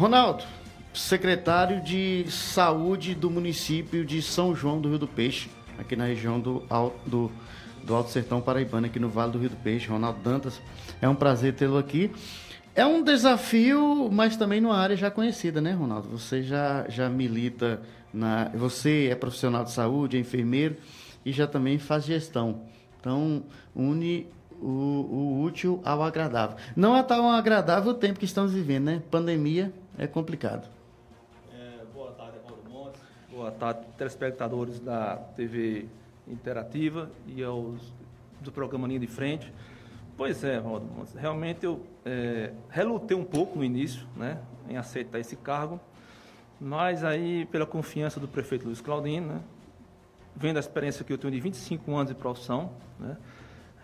Ronaldo, secretário de Saúde do município de São João do Rio do Peixe, aqui na região do Alto, do, do Alto Sertão Paraibano, aqui no Vale do Rio do Peixe. Ronaldo Dantas, é um prazer tê-lo aqui. É um desafio, mas também numa área já conhecida, né, Ronaldo? Você já, já milita na. Você é profissional de saúde, é enfermeiro e já também faz gestão. Então, une o, o útil ao agradável. Não é tão agradável o tempo que estamos vivendo, né? Pandemia é complicado. É, boa tarde, Evaldo Montes. Boa tarde, telespectadores da TV Interativa e aos do programa Linha de Frente. Pois é, Evaldo Montes. Realmente eu é, relutei um pouco no início, né, em aceitar esse cargo, mas aí, pela confiança do prefeito Luiz Claudino, né, vendo a experiência que eu tenho de 25 anos de profissão, né,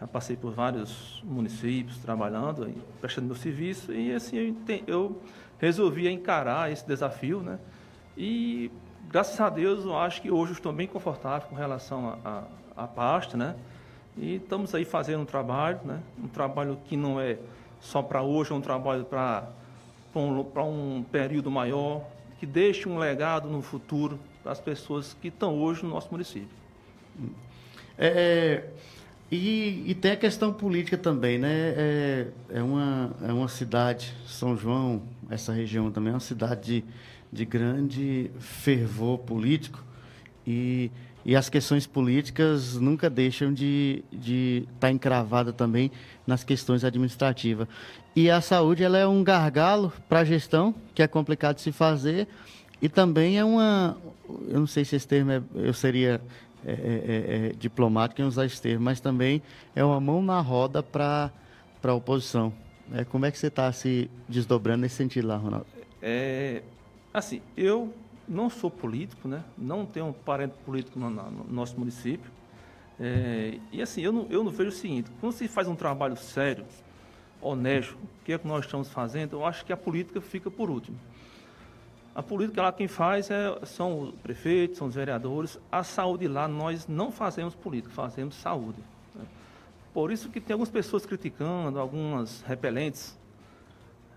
já passei por vários municípios trabalhando, prestando meu serviço, e assim eu, eu resolvi encarar esse desafio, né? E graças a Deus eu acho que hoje estou bem confortável com relação à pasta, né? E estamos aí fazendo um trabalho, né? Um trabalho que não é só para hoje, é um trabalho para um, um período maior, que deixe um legado no futuro para as pessoas que estão hoje no nosso município. É, e, e, tem a questão política também, né? É, é, uma, é uma cidade, São João, essa região também é uma cidade de, de grande fervor político e, e as questões políticas nunca deixam de estar de tá encravada também nas questões administrativas. E a saúde ela é um gargalo para a gestão, que é complicado de se fazer, e também é uma, eu não sei se esse termo é, eu seria é, é, é, é, diplomático em usar esse termo, mas também é uma mão na roda para a oposição. É, como é que você está se desdobrando nesse sentido lá, Ronaldo? É, assim, eu não sou político, né? não tenho um parente político no, no nosso município. É, e assim, eu não, eu não vejo o seguinte, quando se faz um trabalho sério, honesto, o que é que nós estamos fazendo, eu acho que a política fica por último. A política lá quem faz é, são os prefeitos, são os vereadores. A saúde lá nós não fazemos política, fazemos saúde. Por isso que tem algumas pessoas criticando, algumas repelentes,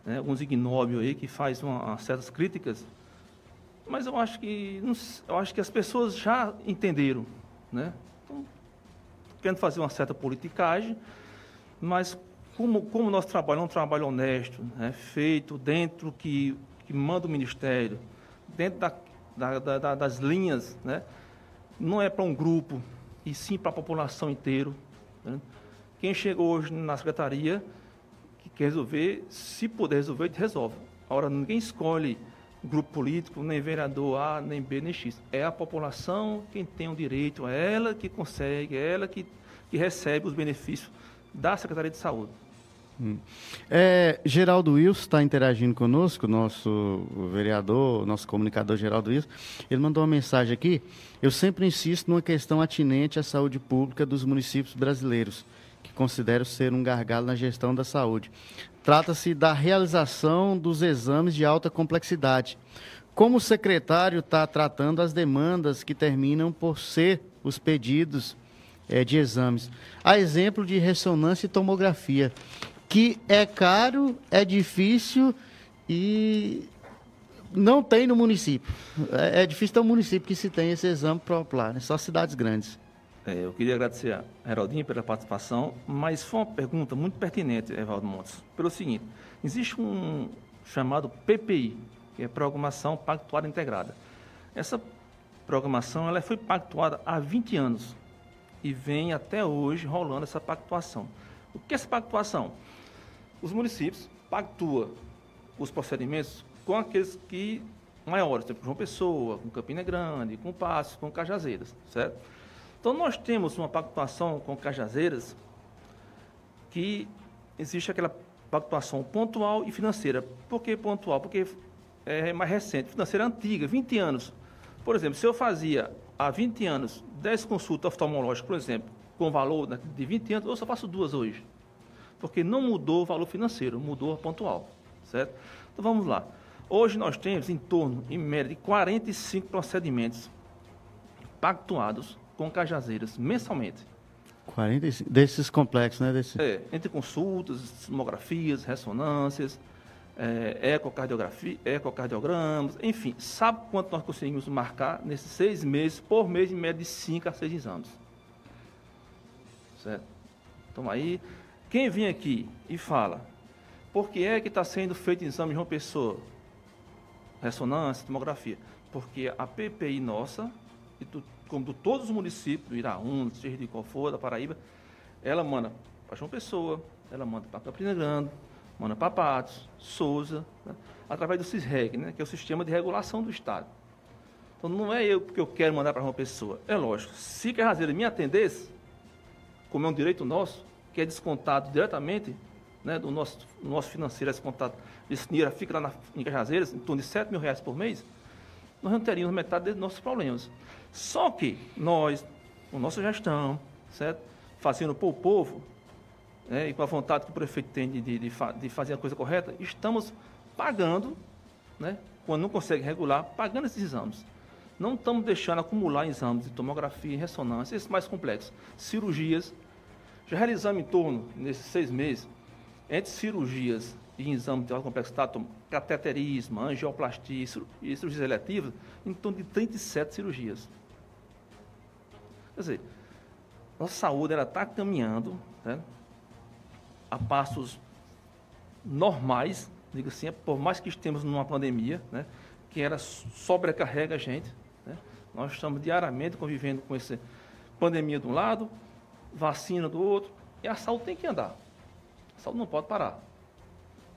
né? alguns ignóbios aí que fazem uma, certas críticas. Mas eu acho que eu acho que as pessoas já entenderam, né? Então, querendo fazer uma certa politicagem, mas como, como nosso trabalho é um trabalho honesto, né? feito dentro que que manda o Ministério, dentro da, da, da, das linhas, né? não é para um grupo, e sim para a população inteira. Né? Quem chega hoje na secretaria, que quer resolver, se puder resolver, resolve. Agora, ninguém escolhe grupo político, nem vereador A, nem B, nem X. É a população quem tem o direito, é ela que consegue, é ela que, que recebe os benefícios da Secretaria de Saúde. Hum. É, Geraldo Wilson está interagindo conosco, nosso vereador, nosso comunicador Geraldo Wilson. Ele mandou uma mensagem aqui. Eu sempre insisto numa questão atinente à saúde pública dos municípios brasileiros, considero ser um gargalo na gestão da saúde. Trata-se da realização dos exames de alta complexidade. Como o secretário está tratando as demandas que terminam por ser os pedidos é, de exames? A exemplo de ressonância e tomografia que é caro, é difícil e não tem no município. É, é difícil ter um município que se tem esse exame popular, né? só cidades grandes. É, eu queria agradecer a Heraldinho pela participação, mas foi uma pergunta muito pertinente, Evaldo Montes, pelo seguinte, existe um chamado PPI, que é Programação Pactuada Integrada. Essa programação ela foi pactuada há 20 anos e vem até hoje rolando essa pactuação. O que é essa pactuação? Os municípios pactuam os procedimentos com aqueles que maiores, tipo João Pessoa, com Campina Grande, com Passos, com Cajazeiras, certo? Então nós temos uma pactuação com Cajazeiras que existe aquela pactuação pontual e financeira. Por que pontual? Porque é mais recente, financeira antiga, 20 anos. Por exemplo, se eu fazia há 20 anos 10 consultas oftalmológicas, por exemplo, com valor de 20 anos, eu só faço duas hoje porque não mudou o valor financeiro, mudou a pontual, certo? Então vamos lá. Hoje nós temos em torno, em média, de 45 procedimentos pactuados com cajazeiras mensalmente. 45 desses complexos, né? Desse... É, entre consultas, tomografias, ressonâncias. é, ecocardiografia, ecocardiogramas, enfim, sabe quanto nós conseguimos marcar nesses seis meses, por mês, em média de cinco a seis exames. Certo? Então aí, quem vem aqui e fala, por que é que está sendo feito exame de uma pessoa? Ressonância, tomografia. Porque a PPI nossa, e tu, como de todos os municípios, Iraúna, seja de qual for, da Paraíba, ela manda para João Pessoa, ela manda para Campina Grande, manda para Patos, Souza, né? através do CISREG, né? que é o Sistema de Regulação do Estado. Então não é eu que eu quero mandar para uma pessoa. É lógico, se Carrazeira me atendesse, como é um direito nosso, que é descontado diretamente né, do nosso, nosso financeiro, é descontado, esse dinheiro fica lá na, em Cajazeiras, em torno de 7 mil reais por mês, nós não teríamos metade dos nossos problemas. Só que nós, com nossa gestão, certo? fazendo para o povo, né, e com a vontade que o prefeito tem de, de, de, fazer a coisa correta, estamos pagando, né, quando não consegue regular, pagando esses exames. Não estamos deixando acumular exames de tomografia, ressonância, esses mais complexos, cirurgias. Já realizamos em torno, nesses seis meses, entre cirurgias e exames de alta complexidade, cateterismo, angioplastia e cirurgias eletivas, em torno de 37 cirurgias. Quer dizer, nossa saúde está caminhando né, a passos normais, digo assim, por mais que estemos numa pandemia, né, que era sobrecarrega a gente. Né, nós estamos diariamente convivendo com essa pandemia de um lado, vacina do outro, e a saúde tem que andar. A saúde não pode parar.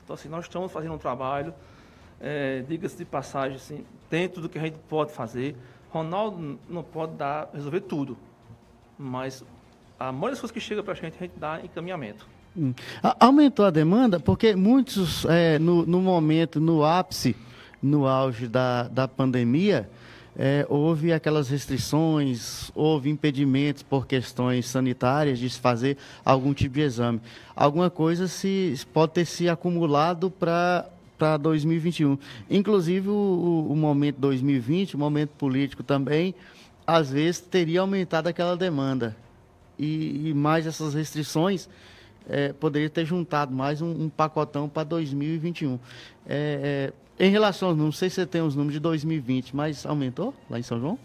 Então, assim, nós estamos fazendo um trabalho, é, diga-se de passagem, assim, dentro do que a gente pode fazer. Ronaldo não pode dar, resolver tudo, mas a maioria das coisas que chega para a gente, a gente dá encaminhamento. Hum. Aumentou a demanda porque muitos, é, no, no, momento, no ápice, no auge da, da pandemia, é, houve aquelas restrições, houve impedimentos por questões sanitárias de se fazer algum tipo de exame. Alguma coisa se, pode ter se acumulado para para 2021. Inclusive, o, o momento 2020, o momento político também, às vezes teria aumentado aquela demanda e, e mais essas restrições, é, poderia ter juntado mais um, um pacotão para 2021. É, é, em relação não sei se você tem os números de 2020, mas aumentou lá em São João?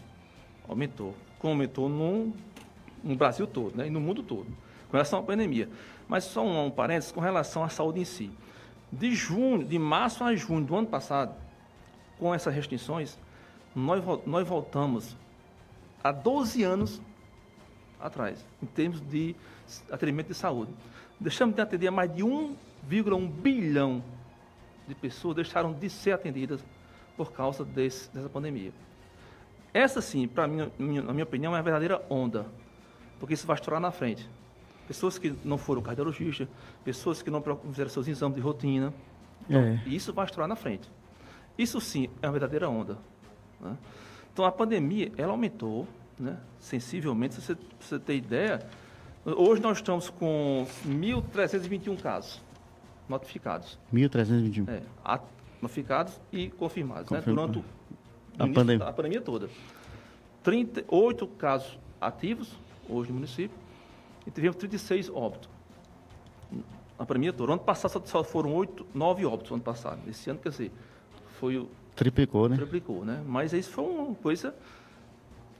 Aumentou. Como aumentou no, no Brasil todo, né, e no mundo todo, com relação à pandemia. Mas só um, um parênteses com relação à saúde em si. De junho, de março a junho do ano passado, com essas restrições, nós, nós voltamos há 12 anos atrás, em termos de atendimento de saúde. Deixamos de atender mais de 1,1 bilhão de pessoas deixaram de ser atendidas por causa desse, dessa pandemia. Essa sim, para mim, na minha opinião, é a verdadeira onda, porque isso vai estourar na frente. Pessoas que não foram cardiologistas, pessoas que não fizeram seus exames de rotina, então, é. isso vai estourar na frente. Isso sim é uma verdadeira onda. Né? Então a pandemia, ela aumentou né, sensivelmente. Se você, você ter ideia, hoje nós estamos com 1.321 casos notificados. 1.321? É, notificados e confirmados, né, durante a pandemia. a pandemia toda. 38 casos ativos hoje no município e tivemos 36 óbitos na pandemia toda. Ano passado só foram 8, 9 óbitos ano passado. Esse ano, quer dizer, foi o... Triplicou, né? Triplicou, né? Mas isso foi uma coisa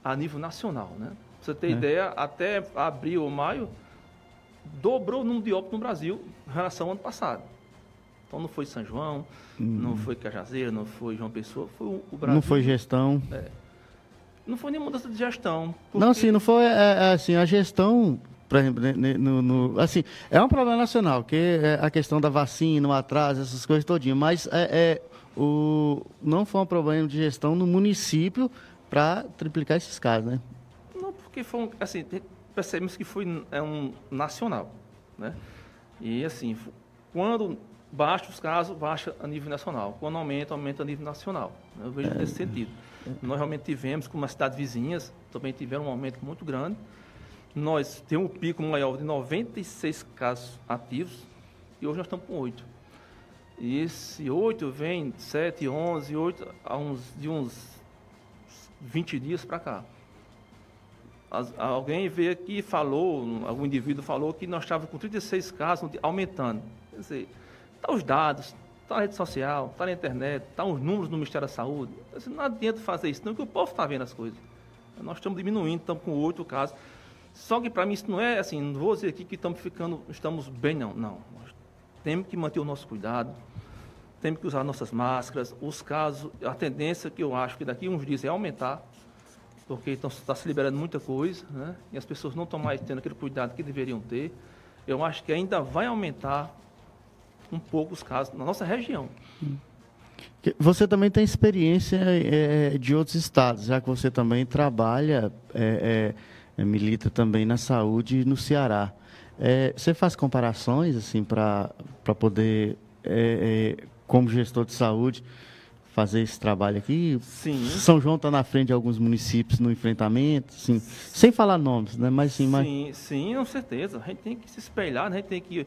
a nível nacional. Né? Pra você ter é. ideia, até abril ou maio, dobrou o número de óbitos no Brasil em relação ao ano passado. Então não foi São João, hum. não foi Cajazeira, não foi João Pessoa, foi o Brasil. Não foi gestão. É. Não foi nenhuma mudança de gestão. Porque... Não, sim, não foi é, é, assim, a gestão, por exemplo, no, no, assim, é um problema nacional, que é a questão da vacina, o atraso, essas coisas todinhas, mas é, é, o, não foi um problema de gestão no município para triplicar esses casos, né? Não, porque foi um, assim, percebemos que foi é um nacional, né? E assim, quando baixa os casos, baixa a nível nacional. Quando aumenta, aumenta a nível nacional. Né? Eu vejo é, nesse sentido. Nós realmente tivemos, como as cidades vizinhas, também tiveram um aumento muito grande. Nós temos um pico maior de 96 casos ativos e hoje nós estamos com 8. E esse 8 vem 7, 11, 8, a uns, de uns 20 dias para cá. As, alguém veio aqui e falou, algum indivíduo falou que nós estávamos com 36 casos aumentando. Quer dizer, tá os dados, está na rede social, está na internet, está os números do Ministério da Saúde. Assim, não adianta fazer isso, não, que o povo está vendo as coisas. Nós estamos diminuindo, estamos com oito casos. Só que para mim isso não é assim, não vou dizer aqui que estamos ficando, estamos bem, não. Não. Nós temos que manter o nosso cuidado, temos que usar nossas máscaras. Os casos, a tendência que eu acho que daqui uns dias é aumentar, porque então está se liberando muita coisa, né? E as pessoas não estão mais tendo aquele cuidado que deveriam ter. Eu acho que ainda vai aumentar um pouco os casos na nossa região. Você também tem experiência é, de outros estados, já que você também trabalha, é, é, milita também na saúde no Ceará. Você faz comparações assim para poder, como gestor de saúde, fazer esse trabalho aqui? Sim. São João está na frente de alguns municípios no enfrentamento, sim, sem falar nomes, né? Mas sim, mas... sim, sim, com certeza. A gente tem que se espelhar, né? a gente tem que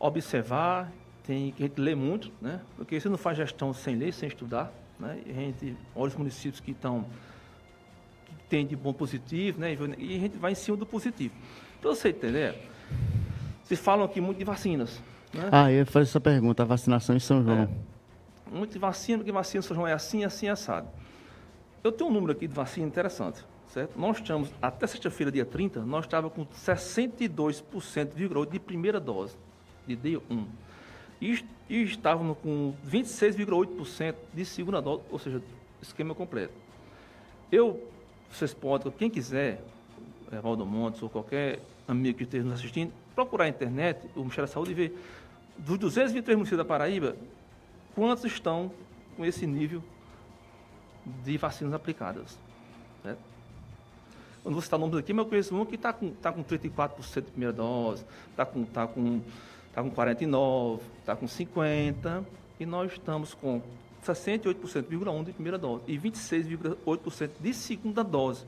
observar, tem que a gente ler muito, né? Porque você não faz gestão sem ler, sem estudar, né? E a gente olha os municípios que estão que tem de bom positivo, né? E a gente vai em cima do positivo. Para você entender, vocês falam aqui muito de vacinas. Né? Ah, eu ia fazer essa pergunta, a vacinação em São João. É muito de vacina, porque vacina em São João é assim, assim, assado. Eu tenho um número aqui de vacina interessante, certo? Nós estamos, até sexta-feira, dia 30, nós estávamos com 62,8% de primeira dose, de D1. E, e estávamos com 26,8% de segunda dose, ou seja, esquema completo. Eu, vocês podem, quem quiser, Valdo Montes ou qualquer amigo que esteja nos assistindo, procurar na internet, o Ministério da Saúde e ver dos 223 municípios da Paraíba, quantos estão com esse nível de vacinas aplicadas. Né? Eu não vou citar nomes aqui, mas eu conheço um que está com, tá com 34% de primeira dose, está com, tá com, tá com 49%, está com 50%, e nós estamos com 68,1% de primeira dose e 26,8% de segunda dose.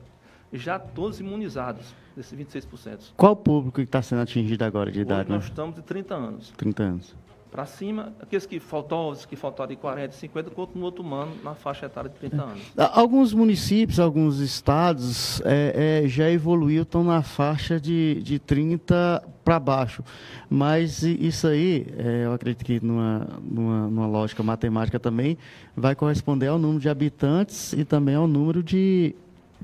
Já todos imunizados, desses 26%. Qual o público que está sendo atingido agora de idade? Hoje nós né? estamos de 30 anos. 30 anos para cima, aqueles que faltam, os que faltaram de 40, 50, continuam tomando na faixa etária de 30 anos. Alguns municípios, alguns estados é, é, já evoluiu, estão na faixa de, de 30 para baixo. Mas isso aí, é, eu acredito que numa, numa, numa, lógica matemática também, vai corresponder ao número de habitantes e também ao número de,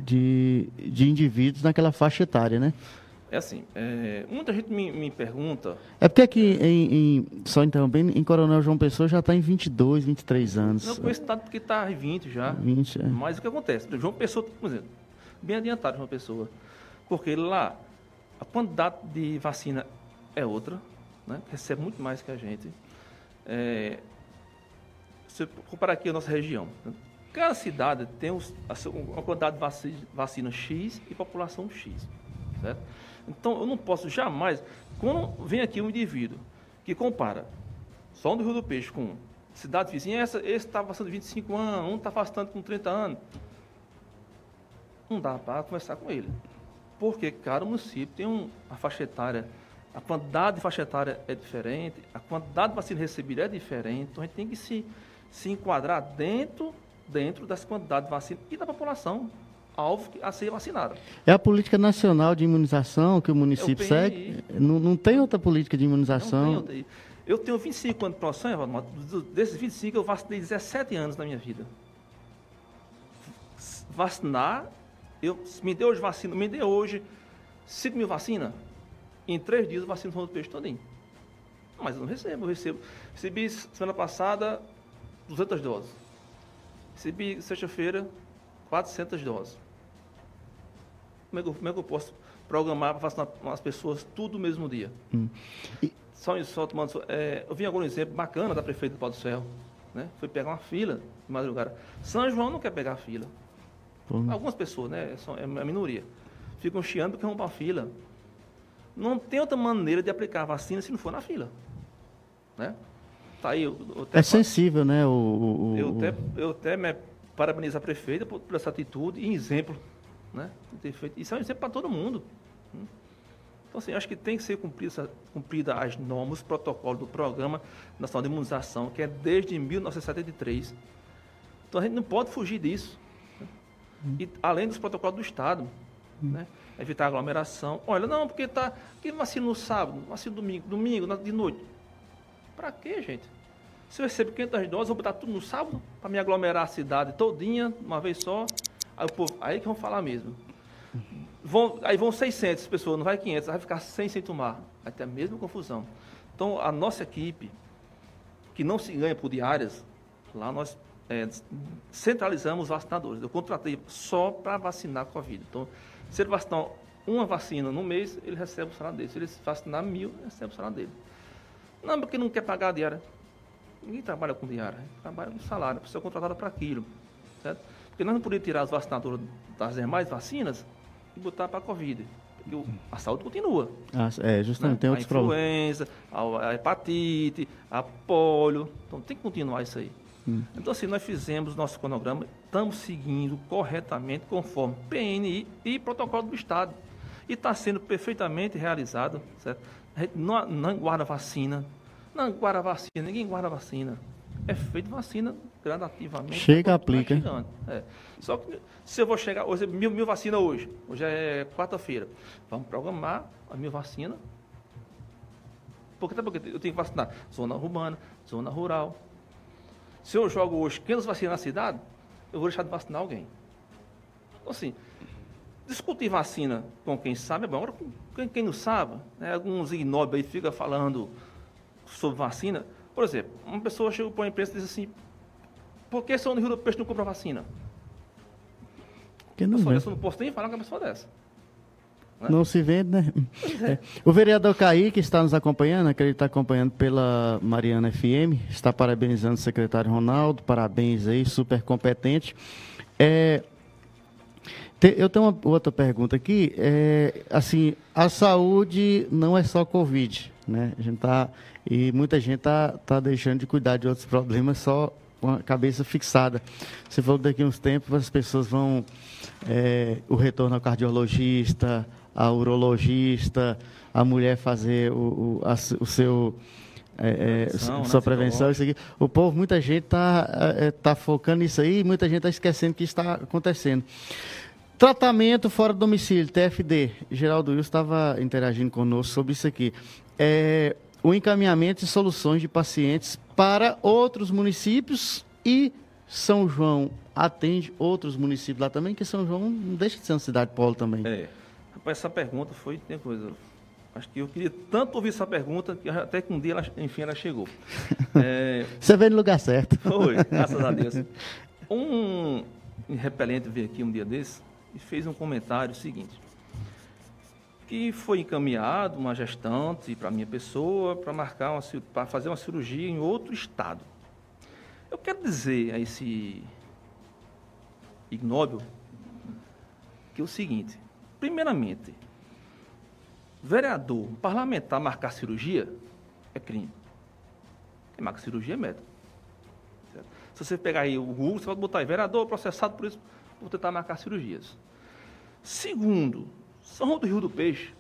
de, de indivíduos naquela faixa etária, né? É assim, é, muita gente me, me, pergunta... É porque aqui, em, em, só interrompendo, em Coronel João Pessoa já está em 22, 23 anos. Não conheço tanto porque está em 20 já. 20, é. Mas o que acontece? João Pessoa, por exemplo, bem adiantado João Pessoa. Porque lá, a quantidade de vacina é outra, né? recebe muito mais que a gente. É, se comparar aqui a nossa região, né? Cada cidade tem uma quantidade de vacina, X e população X, certo? Então, eu não posso jamais. Quando vem aqui um indivíduo que compara só do Rio do Peixe com cidade vizinha, essa, esse está passando 25 anos, um está afastando com 30 anos. Não dá para conversar com ele. Porque cada município tem um, uma faixa etária, a quantidade de faixa etária é diferente, a quantidade de vacina recebida é diferente, então a gente tem que se, se enquadrar dentro, dentro dessa quantidade de vacina e da população alvo a ser vacinado. É a política nacional de imunização que o município segue? Não, não tem outra política de imunização? Não tem outra. Eu tenho 25 anos de profissão, desses 25 eu vacinei 17 anos na minha vida. Vacinar, eu, me deu hoje vacina, me deu hoje 5 mil vacinas, em três dias eu vacino o peixe todinho. Mas eu não recebo, eu recebo. Recebi semana passada 200 doses. Recebi sexta-feira 400 doses. Como é que eu, como é que eu posso programar para vacinar as pessoas tudo no mesmo dia? Hum. E... Só isso, só tomando. É, eu vi algum exemplo bacana da prefeita do Pau do Céu. Né? Foi pegar uma fila de madrugada. São João não quer pegar a fila. Hum. Algumas pessoas, né? É a minoria. Ficam chiando porque vão para a fila. Não tem outra maneira de aplicar a vacina se não for na fila. Né? Tá aí, é sensível, né? O, o, eu, até, eu até me parabenizo a prefeita por, por essa atitude e exemplo, né? Isso é um exemplo para todo mundo. Hum. Então, assim, acho que tem que ser cumprida, cumprida as normas, os protocolos do Programa Nacional de Imunização, que é desde 1973. Então, a gente não pode fugir disso. Né? E, além dos protocolos do Estado, né? evitar aglomeração. Olha, não, porque tá, que vacina no sábado, vacina no domingo, domingo, de noite. Para quê, gente? Se eu recebo 500 doses, eu vou botar tudo no sábado para me aglomerar a cidade todinha, uma vez só. Aí, o povo, aí que vão falar mesmo. Vão, aí vão 600 pessoas, não vai 500, vai ficar 100 sem tomar. Vai ter a mesma confusão. Então, a nossa equipe, que não se ganha por diárias, lá nós é, centralizamos os vacinadores. Eu contratei só para vacinar Covid. Então, se ele vacinar uma vacina no mês, ele recebe o salário dele. Se ele vacinar mil, recebe o salário dele. Não, porque não quer pagar a diária. Ninguém trabalha com diária, trabalha com salário, a pessoa é contratada para aquilo. Certo? Porque nós não podíamos tirar os vacinadores das demais vacinas e botar para a Covid. Porque a saúde continua. Ah, é, justamente, né? tem outros problemas. A influenza, a hepatite, a polio. Então tem que continuar isso aí. Hum. Então, assim, nós fizemos nosso cronograma, estamos seguindo corretamente conforme PNI e protocolo do Estado. E está sendo perfeitamente realizado, certo? Não, não guarda vacina, não guarda vacina, ninguém guarda vacina. É feito vacina gradativamente. Chega, aplica. É. Só que se eu vou chegar, hoje, mil, mil vacinas hoje, hoje é quarta-feira, vamos programar a mil vacina. Porque, porque eu tenho que vacinar zona urbana, zona rural, se eu jogo hoje 500 vacinas na cidade, eu vou deixar de vacinar alguém. Então, assim, discutir vacina com quem sabe é bom. Agora, quem, quem não sabe, né, alguns ignóbeis aí ficam falando sobre vacina. Por exemplo, uma pessoa chega para uma imprensa e diz assim, por que São Rio do Peixe não compra vacina? Que não eu, só, eu não posso nem falar com uma pessoa dessa. Né? Não se vende, né? É. O vereador Kaique está nos acompanhando, que ele está acompanhando pela Mariana FM, está parabenizando o secretário Ronaldo, parabéns aí, super competente. É, eu tenho uma outra pergunta aqui, é, assim, a saúde não é só Covid, né? A gente tá, e muita gente está tá deixando de cuidar de outros problemas só com a cabeça fixada. Você falou que daqui a uns tempos as pessoas vão, é, o retorno ao cardiologista, a urologista, a mulher fazer o, o, a, o seu é, é, sua né, prevenção, isso aqui. O povo, muita gente está é, tá focando nisso aí, muita gente está esquecendo que está acontecendo. Tratamento fora do domicílio, TFD. Geraldo Wilson estava interagindo conosco sobre isso aqui. É, o encaminhamento e soluções de pacientes para outros municípios e São João atende outros municípios lá também, que São João não deixa de ser uma cidade polo também. É. Rapaz, essa pergunta foi, tem coisa, acho que eu queria tanto ouvir essa pergunta, que até que um dia, ela, enfim, ela chegou. É, Você veio no lugar certo. Foi, graças a Deus. Um repelente veio aqui um dia desse e fez um comentário seguinte, que foi encaminhado uma gestante para minha pessoa para marcar uma, para fazer uma cirurgia em outro estado. Eu quero dizer a esse ignóbil que é o seguinte, Primeiramente, vereador, parlamentar marcar cirurgia é crime. Quem marca cirurgia é médico. Certo? Se você pegar aí o Google, você pode botar aí, vereador processado por isso, por tentar marcar cirurgias. Segundo, São João do Rio do Peixe,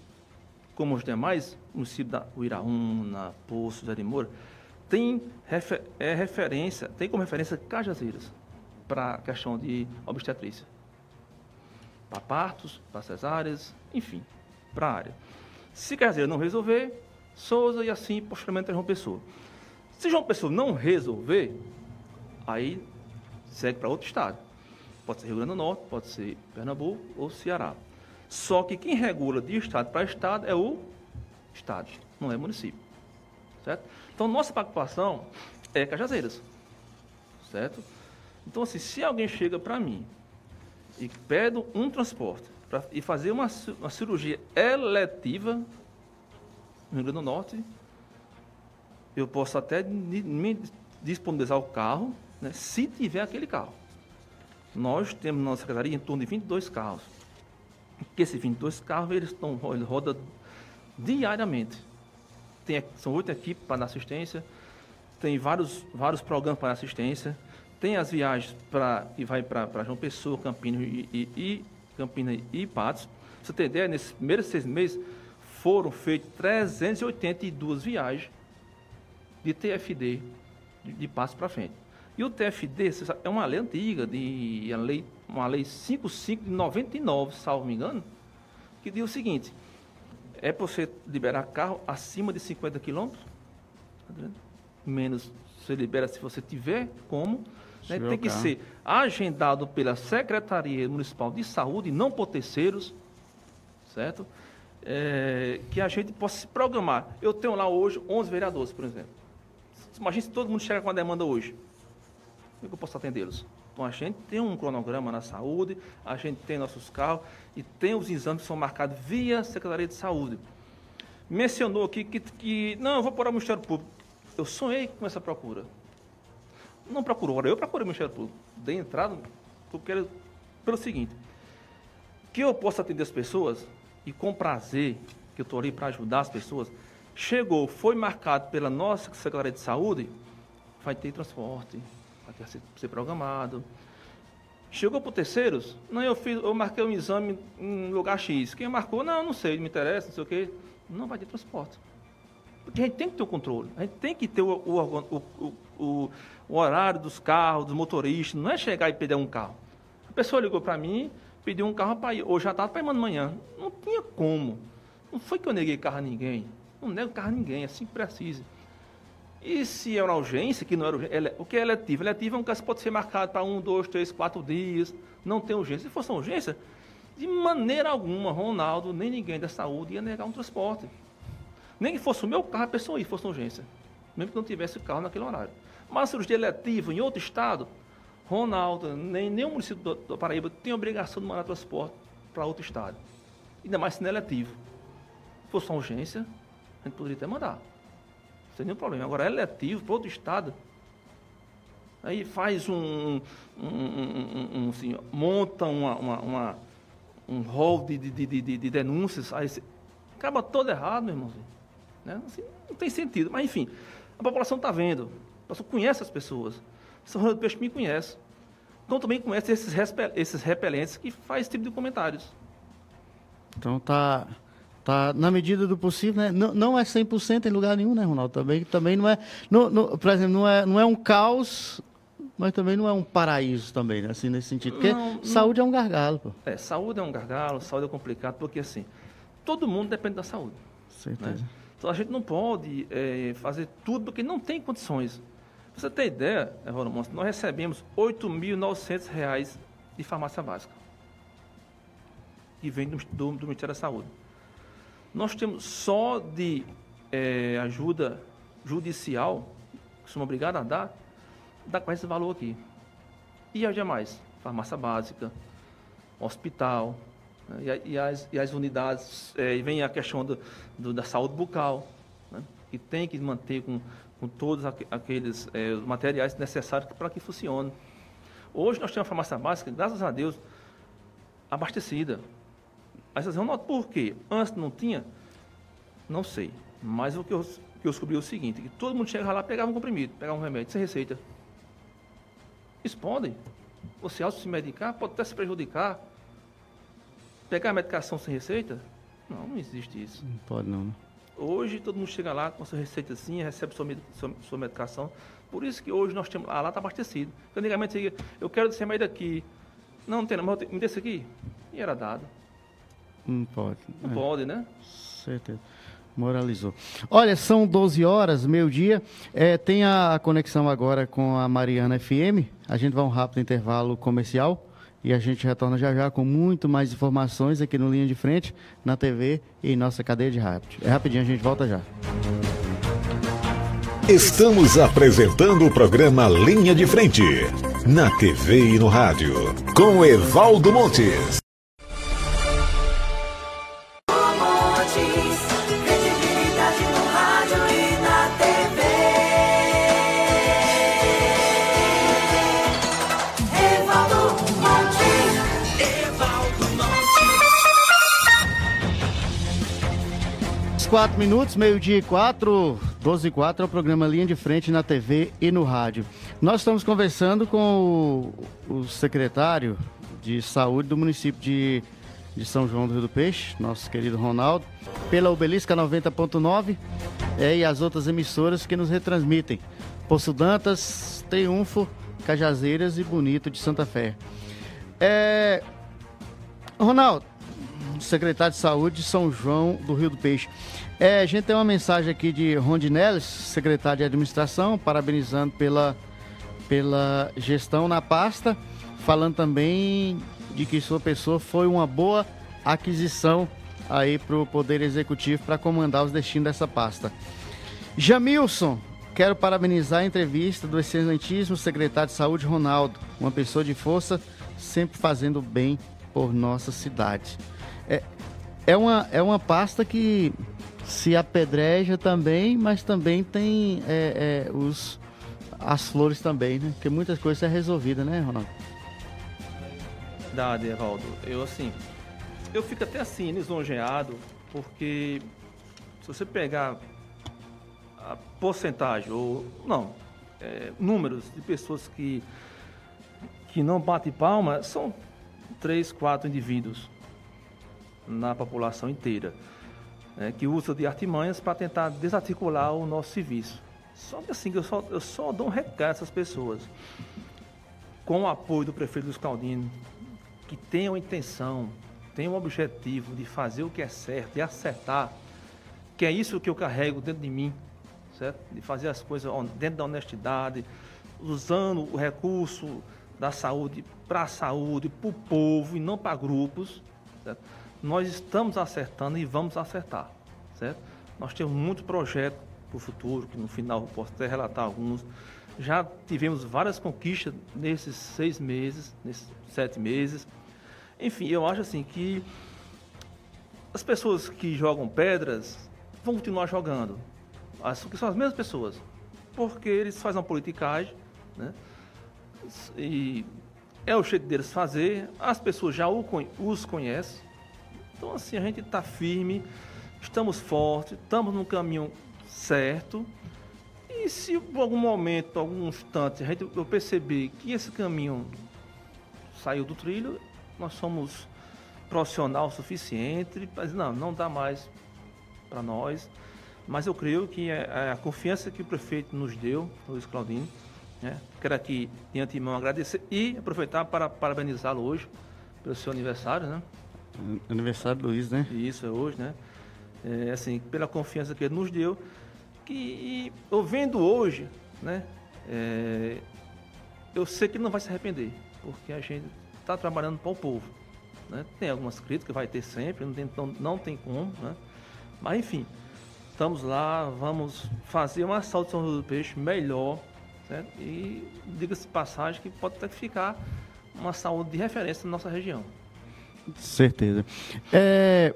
como os demais municípios da Uiraúna, Poço, Zé de Moura, tem refer, é referência, tem como referência Cajazeiras para a questão de obstetrícia para partos, para cesáreas, enfim, para a área. Se Caseira não resolver, Souza e assim posteriormente João Pessoa. Se João Pessoa não resolver, aí segue para outro estado. Pode ser Rio Grande do Norte, pode ser Pernambuco ou Ceará. Só que quem regula de estado para estado é o estado, não é município. Certo? Então, nossa preocupação é Cajazeiras. Certo? Então, assim, se alguém chega para mim e pede um transporte pra, e fazer uma, uma cirurgia eletiva no Rio Grande do Norte, eu posso até me disponibilizar o carro, né, se tiver aquele carro. Nós temos na nossa secretaria em torno de 22 carros. Que esses 22 carros, eles, estão, eles rodam diariamente. Tem, são oito equipes para dar assistência, tem vários, vários programas para assistência, tem as viagens para que vai para João Pessoa, Campinas e, e, e, Campinas e Patos. Você tem ideia, nesses primeiros seis meses foram feitas 382 viagens de TFD de, de Patos para frente. E o TFD sabe, é uma lei antiga, de, a lei, uma lei 55 de 99, salvo me engano, que diz o seguinte, é para você liberar carro acima de 50 quilômetros, tá menos você libera se você tiver como. Né? Tem que carro. ser agendado pela Secretaria Municipal de Saúde, não por terceiros, certo? É, que a gente possa se programar. Eu tenho lá hoje 11 vereadores, por exemplo. Imagina se todo mundo chega com a demanda hoje. Como é que eu posso atendê-los? Então a gente tem um cronograma na saúde, a gente tem nossos carros e tem os exames que são marcados via Secretaria de Saúde. Mencionou aqui que, que não, eu vou procurar o Ministério Público. Eu sonhei com essa procura. Não procurou, agora eu procurei o Ministério Público. Dei entrada, eu quero, pelo seguinte, que eu possa atender as pessoas e com prazer, que eu estou ali para ajudar as pessoas, chegou, foi marcado pela nossa Secretaria de Saúde, vai ter transporte, vai ter que ser, ser programado. Chegou para terceiros, não, eu, fiz, eu marquei um exame em lugar X. Quem marcou, não, não sei, não me interessa, não sei o quê. Não vai ter transporte. Porque a gente tem que ter o controle, a gente tem que ter o, o, o, o, horário dos carros, dos motoristas, não é chegar e pedir um carro. A pessoa ligou para mim, pediu um carro para ir, ou já estava para ir amanhã. Não tinha como. Não foi que eu neguei carro a ninguém. Não nego carro a ninguém, assim que precisa. E se é uma urgência, que não era urgência, ele- o que é eletivo? Eletivo é um caso que pode ser marcado para um, dois, três, quatro dias, não tem urgência. Se fosse uma urgência, de maneira alguma, Ronaldo, nem ninguém da saúde ia negar um transporte. Nem que fosse o meu carro, a pessoa ia, fosse uma urgência. Mesmo que não tivesse o carro naquele horário. Mas cirurgia eletiva em outro estado, Ronaldo, nem, o município do, do Paraíba tem obrigação de mandar transporte para outro estado. Ainda mais se não é eletivo. Se fosse uma urgência, a gente poderia até mandar. Sem nenhum problema. Agora, eletivo para outro estado. Aí faz um. um, um, um- assim, monta uma, uma, uma- um rol de, de, de, de- de denúncias. Aí acaba todo errado, meu irmãozinho. Né? Assim, não tem sentido. Mas, enfim, a população está vendo. A população conhece as pessoas. São Ronaldo Peixe me conhece. Então também conhece esses, esses repelentes que faz esse tipo de comentários. Então tá, tá na medida do possível, né? Não, não é 100% em lugar nenhum, né, Ronaldo? Também, também não é, não, não- por exemplo, não é, não é um caos, mas também não é um paraíso também, né? Assim, nesse sentido. Porque Não, saúde é um gargalo, pô. É, saúde é um gargalo, saúde é complicado, porque assim, todo mundo depende da saúde. né? Certeza. Então a gente não pode eh, fazer tudo porque não tem condições. Pra você ter ideia, Evandro Monstro, nós recebemos 8.900 reais de farmácia básica. Que vem do, do- do Ministério da Saúde. Nós temos só de eh, ajuda judicial, que somos obrigados a dar, dá quase esse valor aqui. E as demais? Farmácia básica, hospital, né? e, a- e as, e as unidades, eh, e vem a questão do, do- da saúde bucal, né? que tem que manter com, com todos aque- aqueles os materiais necessários para que funcione. Hoje nós temos uma farmácia básica, graças a Deus, abastecida. Aí vão notar por quê? Antes não tinha? Não sei. Mas o que eu, que eu descobri é o seguinte, que todo mundo chegava lá, pegava um comprimido, pegava um remédio, sem receita. Eles podem. Você ao se medicar, pode até se prejudicar. Pegar a medicação sem receita? Não, não existe isso. Não pode não, né? Hoje todo mundo chega lá com a sua receitazinha, recebe sua, sua, sua medicação. Por isso que hoje nós temos. Ah, lá está abastecido. Porque Antigamente você ia, eu quero esse remédio aqui. Não, não tem, não, me dê esse aqui. E era dado. Não pode. Não é. pode, né? Certeza. Moralizou. Olha, são 12 horas, meio-dia. É, tem a conexão agora com a Mariana FM. A gente vai a um rápido intervalo comercial e a gente retorna já já com muito mais informações aqui no Linha de Frente, na TV e em nossa cadeia de rádio. É rapidinho, a gente volta já. Estamos apresentando o programa Linha de Frente, na TV e no rádio, com Evaldo. Montes, 4 minutos, meio-dia e 4, 12 e 4 é o programa Linha de Frente na TV e no rádio. Nós estamos conversando com o, o secretário de saúde do município de, de São João do Rio do Peixe, nosso querido Ronaldo, pela Obelisca 90.9 é, e as outras emissoras que nos retransmitem. Poço Dantas, Triunfo, Cajazeiras e Bonito de Santa Fé. É, Ronaldo, secretário de Saúde de São João do Rio do Peixe. É, a gente tem uma mensagem aqui de Rondinelis, secretário de Administração, parabenizando pela, pela gestão na pasta, falando também de que sua pessoa foi uma boa aquisição aí para o Poder Executivo para comandar os destinos dessa pasta. Jamilson, quero parabenizar a entrevista do excelentíssimo secretário de Saúde, Ronaldo, uma pessoa de força, sempre fazendo bem por nossa cidade. É, é, uma, é uma pasta que se apedreja também, mas também tem é, é, os, as flores também, né? Porque muitas coisas é resolvida, né, Ronaldo? Verdade, Evaldo. Eu, assim, eu fico até assim, lisonjeado, porque se você pegar a porcentagem, ou não, é, números de pessoas que, que não batem palma, são três, quatro indivíduos na população inteira, né, que usa de artimanhas para tentar desarticular o nosso serviço. Só que assim, eu só, eu só dou um recado a essas pessoas. Com o apoio do prefeito Luiz Caldino, que tenham intenção, tenham o objetivo de fazer o que é certo, de acertar, que é isso que eu carrego dentro de mim, certo? De fazer as coisas dentro da honestidade, usando o recurso da saúde para a saúde, para o povo e não para grupos, certo? Nós estamos acertando e vamos acertar, certo? Nós temos muito projeto para o futuro, que no final eu posso até relatar alguns. Já tivemos várias conquistas nesses seis meses, nesses sete meses. Enfim, eu acho assim que as pessoas que jogam pedras vão continuar jogando. As, são as mesmas pessoas. Porque eles fazem uma politicagem, né? E é o jeito deles fazer, as pessoas já os conhecem. Então, assim, a gente está firme, estamos fortes, estamos no caminho certo. E se por algum momento, algum instante, a gente, eu perceber que esse caminho saiu do trilho, nós somos profissional o suficiente, mas não, não dá mais para nós. Mas eu creio que é- é a confiança que o prefeito nos deu, Luiz Claudino, né? quero aqui de antemão agradecer e aproveitar para parabenizá-lo hoje pelo seu aniversário, né? Aniversário do Luiz, né? Isso é hoje, né? É, assim, pela confiança que ele nos deu. Que, e eu vendo hoje, né? é, eu sei que ele não vai se arrepender, porque a gente está trabalhando para o povo. Né? Tem algumas críticas, vai ter sempre, não tem, não, não tem como, né? Mas enfim, estamos lá, vamos fazer uma saúde de São João do Peixe melhor, certo? E diga-se passagem que pode até ficar uma saúde de referência na nossa região. Certeza. É,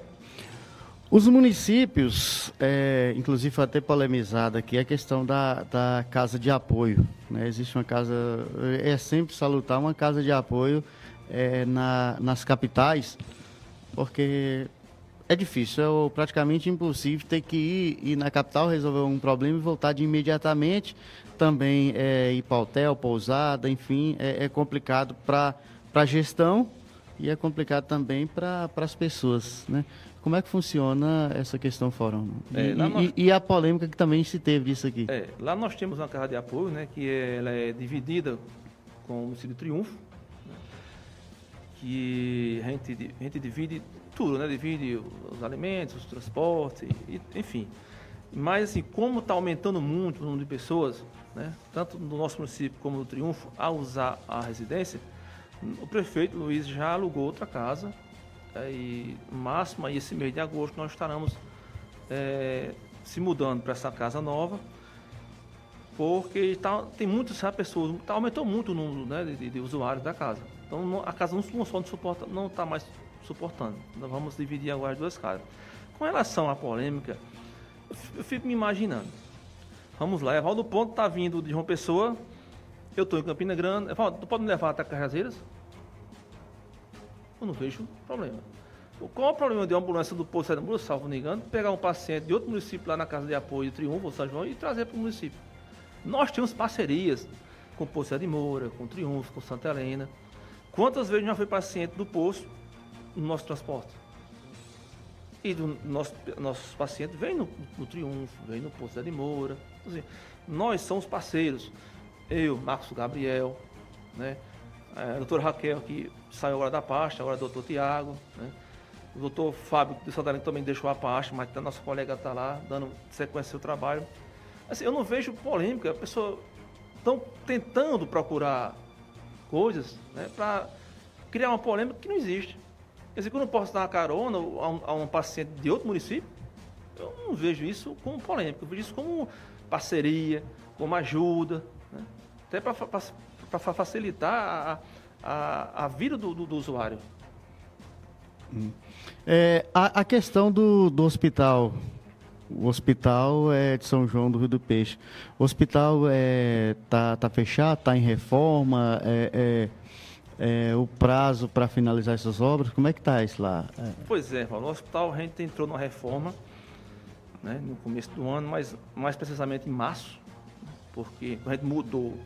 os municípios, é, inclusive foi até polemizada aqui, a questão da, da casa de apoio. Né? Existe uma casa, é sempre salutar uma casa de apoio é, na, nas capitais, porque é difícil, é praticamente impossível ter que ir, ir na capital resolver um problema e voltar de imediatamente. Também é, ir para hotel, pousada, enfim, é, é complicado para a gestão e é complicado também para as pessoas, né? Como é que funciona essa questão fórum? E, É, lá e- nós- e a polêmica que também se teve disso aqui. É, lá nós temos uma casa de apoio, né, que é- ela é dividida com o município de Triunfo, né, que a gente, a gente divide tudo, né, divide os alimentos, os transportes, e- enfim. Mas assim, como está aumentando muito o número de pessoas, né, tanto no nosso município como no Triunfo, a usar a residência, o prefeito Luiz já alugou outra casa, é, e máximo aí esse mês de agosto nós estaremos é, se mudando para essa casa nova, porque tá, tem muitas pessoas, tá, aumentou muito o número né, de, de usuários da casa. Então não- a casa não, só não suporta, não está mais suportando. Nós vamos dividir agora as duas casas. Com relação à polêmica, eu fico me imaginando. Vamos lá, Evaldo Ponto está vindo de João Pessoa, eu estou em Campina Grande. Evaldo, tu pode me levar até Cajazeiras? Eu não vejo problema. Qual é o problema de uma ambulância do Poço Ambulância, salvo engano, pegar um paciente de outro município lá na casa de apoio Triunfo ou São João e trazer para o município? Nós temos parcerias com o Poço de Moura, com Triunfo, com Santa Helena. Quantas vezes já foi paciente do poço no nosso transporte? E do nosso, nossos pacientes vêm no, no Triunfo, vêm no Poço de Moura. Assim, nós somos parceiros. Eu, Marcos Gabriel, né? A doutora Raquel, que saiu agora da pasta, agora é doutor Tiago, né? O doutor Fábio de Santarém também deixou a parte, mas tá- nosso colega está lá dando sequência ao trabalho. Assim, eu não vejo polêmica, a pessoa estão tentando procurar coisas né, para criar uma polêmica que não existe. Quer dizer, quando eu posso dar uma carona a um, a um paciente de outro município, eu não vejo isso como polêmica, eu vejo isso como parceria, como ajuda, né? até para facilitar a, a, a vida do, do- do usuário. É, a, a questão do, do hospital. O hospital é de São João do Rio do Peixe. O hospital é, tá, tá fechado, está em reforma, é, é- é o prazo para finalizar essas obras, como é que está isso lá? É. Pois é, Paulo, no hospital a gente entrou numa reforma né, no começo do ano, mas mais precisamente em março, porque a gente mudou,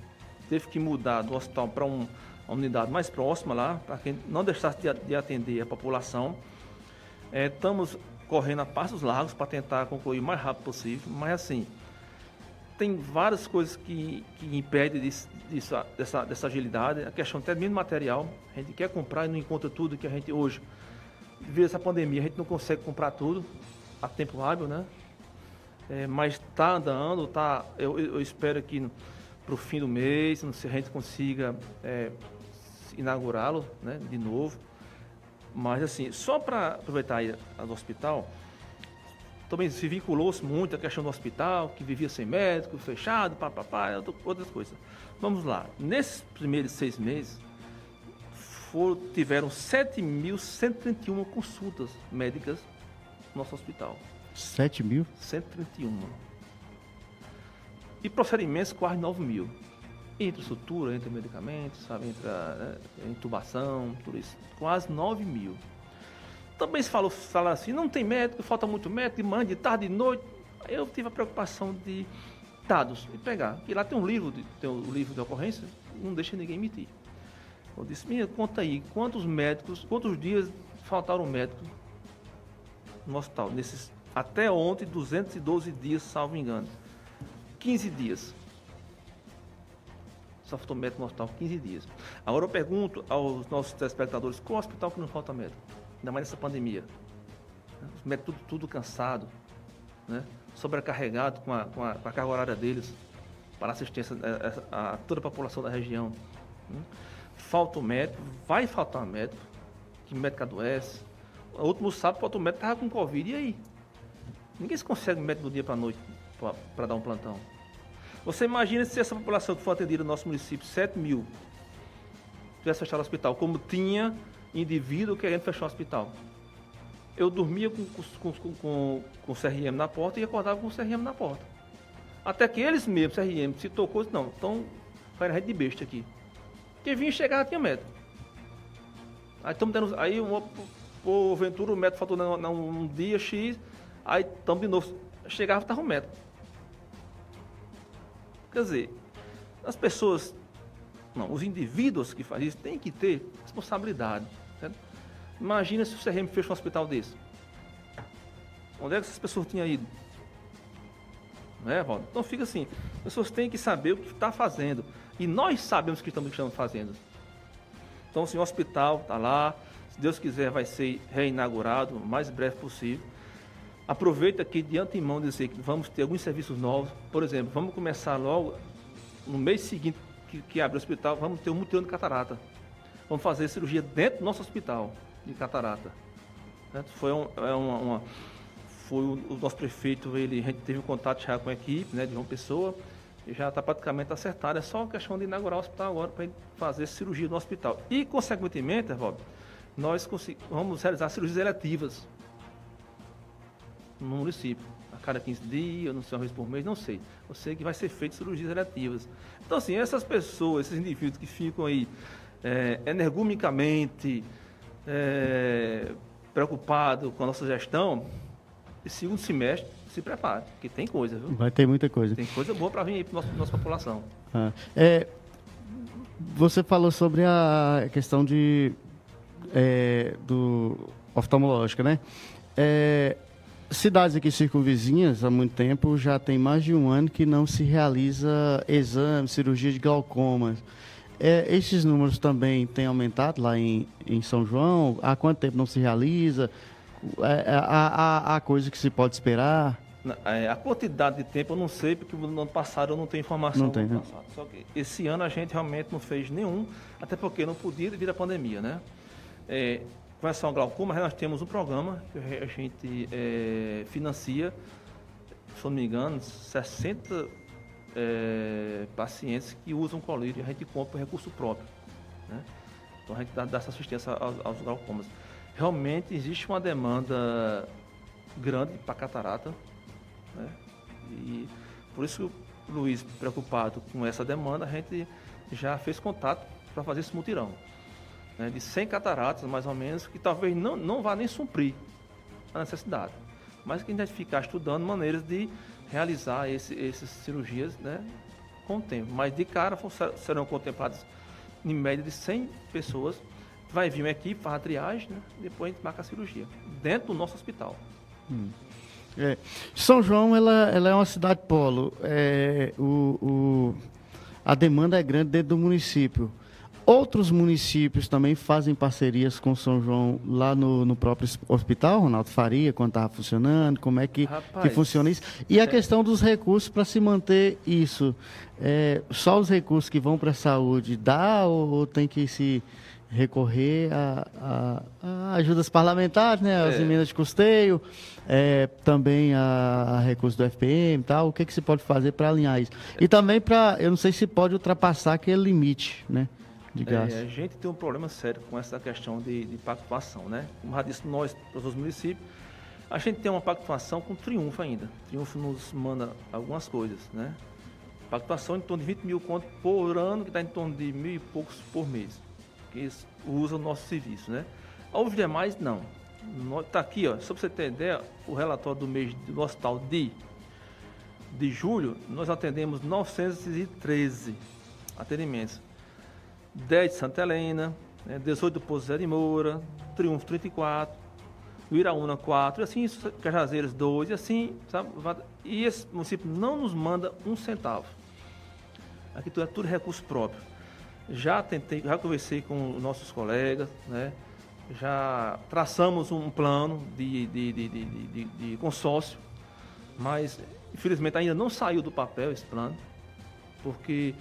teve que mudar do hospital para um, uma unidade mais próxima lá, para que não deixasse de, de atender a população. É, estamos correndo a passos largos para tentar concluir o mais rápido possível, mas assim, tem várias coisas que, que impedem disso, disso- dessa, dessa agilidade. A questão até mesmo material. A gente quer comprar e não encontra tudo que a gente hoje, devido a essa pandemia, a gente não consegue comprar tudo a tempo hábil, né? É, mas está andando, tá, eu, eu espero que para o fim do mês sei, a gente consiga é, inaugurá-lo né, de novo. Mas assim, só para aproveitar aí a do hospital, também se vinculou-se muito a questão do hospital, que vivia sem médico, fechado, papapá, outra- outras coisas. Vamos lá, nesses primeiros seis meses, foram, tiveram 7.131 consultas médicas no nosso hospital. 7 mil? 131. E procedimentos quase 9 mil. Entre sutura, entre medicamentos, sabe, entre a, né, intubação, tudo isso. Quase 9 mil. Também se falou, fala assim, não tem médico, falta muito médico, manhã, de tarde, de noite. Eu tive a preocupação de dados, e pegar. E lá tem um livro, de, tem o livro de ocorrência, não deixa ninguém emitir. Eu disse, minha, conta aí, quantos médicos, quantos dias faltaram médicos no hospital? Nesses, até ontem, 212 dias, salvo engano. 15 dias. Faltou médico no hospital, 15 dias. Agora eu pergunto aos nossos telespectadores, qual hospital que não falta médico? Ainda mais nessa pandemia. Os médicos tudo, tudo cansado, né? sobrecarregado com a, com, a, com a carga horária deles para assistência a, a toda a população da região. né? Falta o médico, vai faltar médico, que médico adoece. O último sábado, o médico estava com Covid, e aí? Ninguém se consegue médico do dia para a noite para dar um plantão. Você imagina se essa população que foi atendida no nosso município, 7 mil, tivesse fechado o hospital, como tinha indivíduo querendo fechar o hospital. Eu dormia com, com, com, com, o CRM na porta e acordava com o CRM na porta. Até que eles mesmos, CRM, se tocou, não, então faz rede de besta aqui. Quem vinha chegar tinha médico. Aí estamos tendo. Aí, uma, porventura, o médico faltou num, num dia X, aí estamos de novo. Chegava, estava o médico. Quer dizer, as pessoas, não, os indivíduos que fazem isso têm que ter responsabilidade. certo? Imagina se o CRM fecha um hospital desse. Onde é que essas pessoas tinham ido? Não é, Valdo? Então fica assim, as pessoas têm que saber o que está fazendo. E nós sabemos o que estamos, estamos fazendo. Então, assim, o hospital está lá, se Deus quiser, vai ser reinaugurado o mais breve possível. Aproveita aqui de antemão dizer que vamos ter alguns serviços novos. Por exemplo, vamos começar logo no mês seguinte que, que abre o hospital, vamos ter um mutirão de catarata. Vamos fazer cirurgia dentro do nosso hospital de catarata. Certo? Foi, um, é uma, uma- foi o, o nosso prefeito, ele, a gente teve um contato já com a equipe né, de João Pessoa e já está praticamente acertado. É só uma questão de inaugurar o hospital agora para fazer cirurgia no hospital. E, consequentemente, Rob, nós vamos realizar cirurgias eletivas no município. A cada 15 dias, não sei, uma vez por mês, não sei. Eu sei que vai ser feito cirurgias eletivas. Então, assim, essas pessoas, esses indivíduos que ficam aí é, energumicamente é, preocupados com a nossa gestão, esse segundo semestre, se prepare, porque tem coisa, viu? Vai ter muita coisa. Tem coisa boa para vir aí para nossa população. Ah, é, você falou sobre a questão de é, do oftalmológica, né? É, cidades aqui circunvizinhas há muito tempo já tem mais de um ano que não se realiza exame, cirurgia de glaucoma. É, esses números também têm aumentado lá em, em São João? Há quanto tempo não se realiza? É, é, há, há- há coisa que se pode esperar? É, a quantidade de tempo eu não sei, porque no ano passado eu não tenho informação. Não tem, né? passado. Só que esse ano a gente realmente não fez nenhum, até porque não podia devido à pandemia, né? É, com ao glaucoma, nós temos um programa que a gente é, financia, se não me engano, 60 é, pacientes que usam colírio e a gente compra por recurso próprio. Né? Então a gente dá, dá essa assistência aos, aos glaucomas. Realmente existe uma demanda grande para catarata, né? E por isso, o Luiz, preocupado com essa demanda, a gente já fez contato para fazer esse mutirão. Né? De 100 cataratas, mais ou menos, que talvez não, não vá nem suprir a necessidade. Mas que a gente vai ficar estudando maneiras de realizar esse, essas cirurgias né? com o tempo. Mas de cara serão contempladas em média de 100 pessoas. Vai vir uma equipe, faz a triagem, né? depois a gente marca a cirurgia. Dentro do nosso hospital. É, São João ela, ela é uma cidade polo. É, o, o- a demanda é grande dentro do município. Outros municípios também fazem parcerias com São João lá no, no próprio hospital, Ronaldo Faria, quando estava funcionando, como é que, que Rapaz, funciona isso? E a é. questão dos recursos para se manter isso. É, só os recursos que vão para a saúde dá ou, ou tem que se recorrer a, a- a ajudas parlamentares, né? As É. emendas de custeio, é, também a, a recurso do FPM e tal. O que, que se pode fazer para alinhar isso? E também para, eu não sei se pode ultrapassar aquele limite, né? De gasto. É, a gente tem um problema sério com essa questão de, de pactuação, né? Como já disse, nós, todos os municípios, a gente tem uma pactuação com Triunfo ainda. Triunfo nos manda algumas coisas, né? Pactuação em torno de 20 mil contos por ano, que está em torno de mil e poucos por mês, que usam o nosso serviço, né? Aos demais, não. Está aqui, ó, só para você ter ideia, o relatório do mês do hospital de, de julho, nós atendemos 913 atendimentos. 10 de Santa Helena, né, 18 do Pouso Zé de Moura, Triunfo 34, Uiraúna 4, e assim, Cajazeiras 2, e assim, sabe? E esse município não nos manda um centavo. Aqui tudo é tudo recurso próprio. Já tentei, já conversei com os nossos colegas, né? Já traçamos um plano de, de, de- de- de consórcio, mas infelizmente ainda não saiu do papel esse plano, porque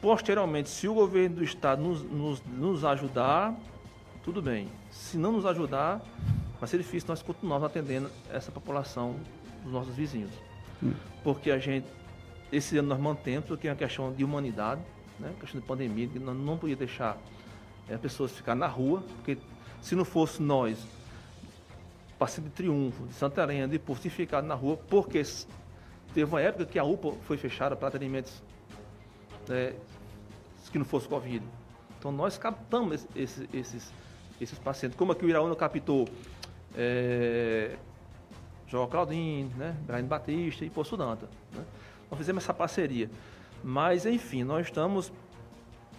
posteriormente, se o governo do estado nos, nos, nos ajudar, tudo bem. Se não nos ajudar, vai ser difícil nós continuarmos atendendo essa população dos nossos vizinhos. Porque a gente, esse ano nós mantemos, porque é uma questão de humanidade, né? questão de pandemia, que nós não podíamos deixar eh, as pessoas ficar na rua, porque se não fosse nós, passando de Triunfo, de Santa Helena, de Porto, ficar na rua, porque teve uma época que a UPA foi fechada para atendimentos né, que não fosse Covid. Então nós captamos esse- esse- esses, esses pacientes. Como aqui o Iraúna captou é, João Claudinho, né, Brian Batista e Poço Danta. Né? Nós fizemos essa parceria. Mas, enfim, nós estamos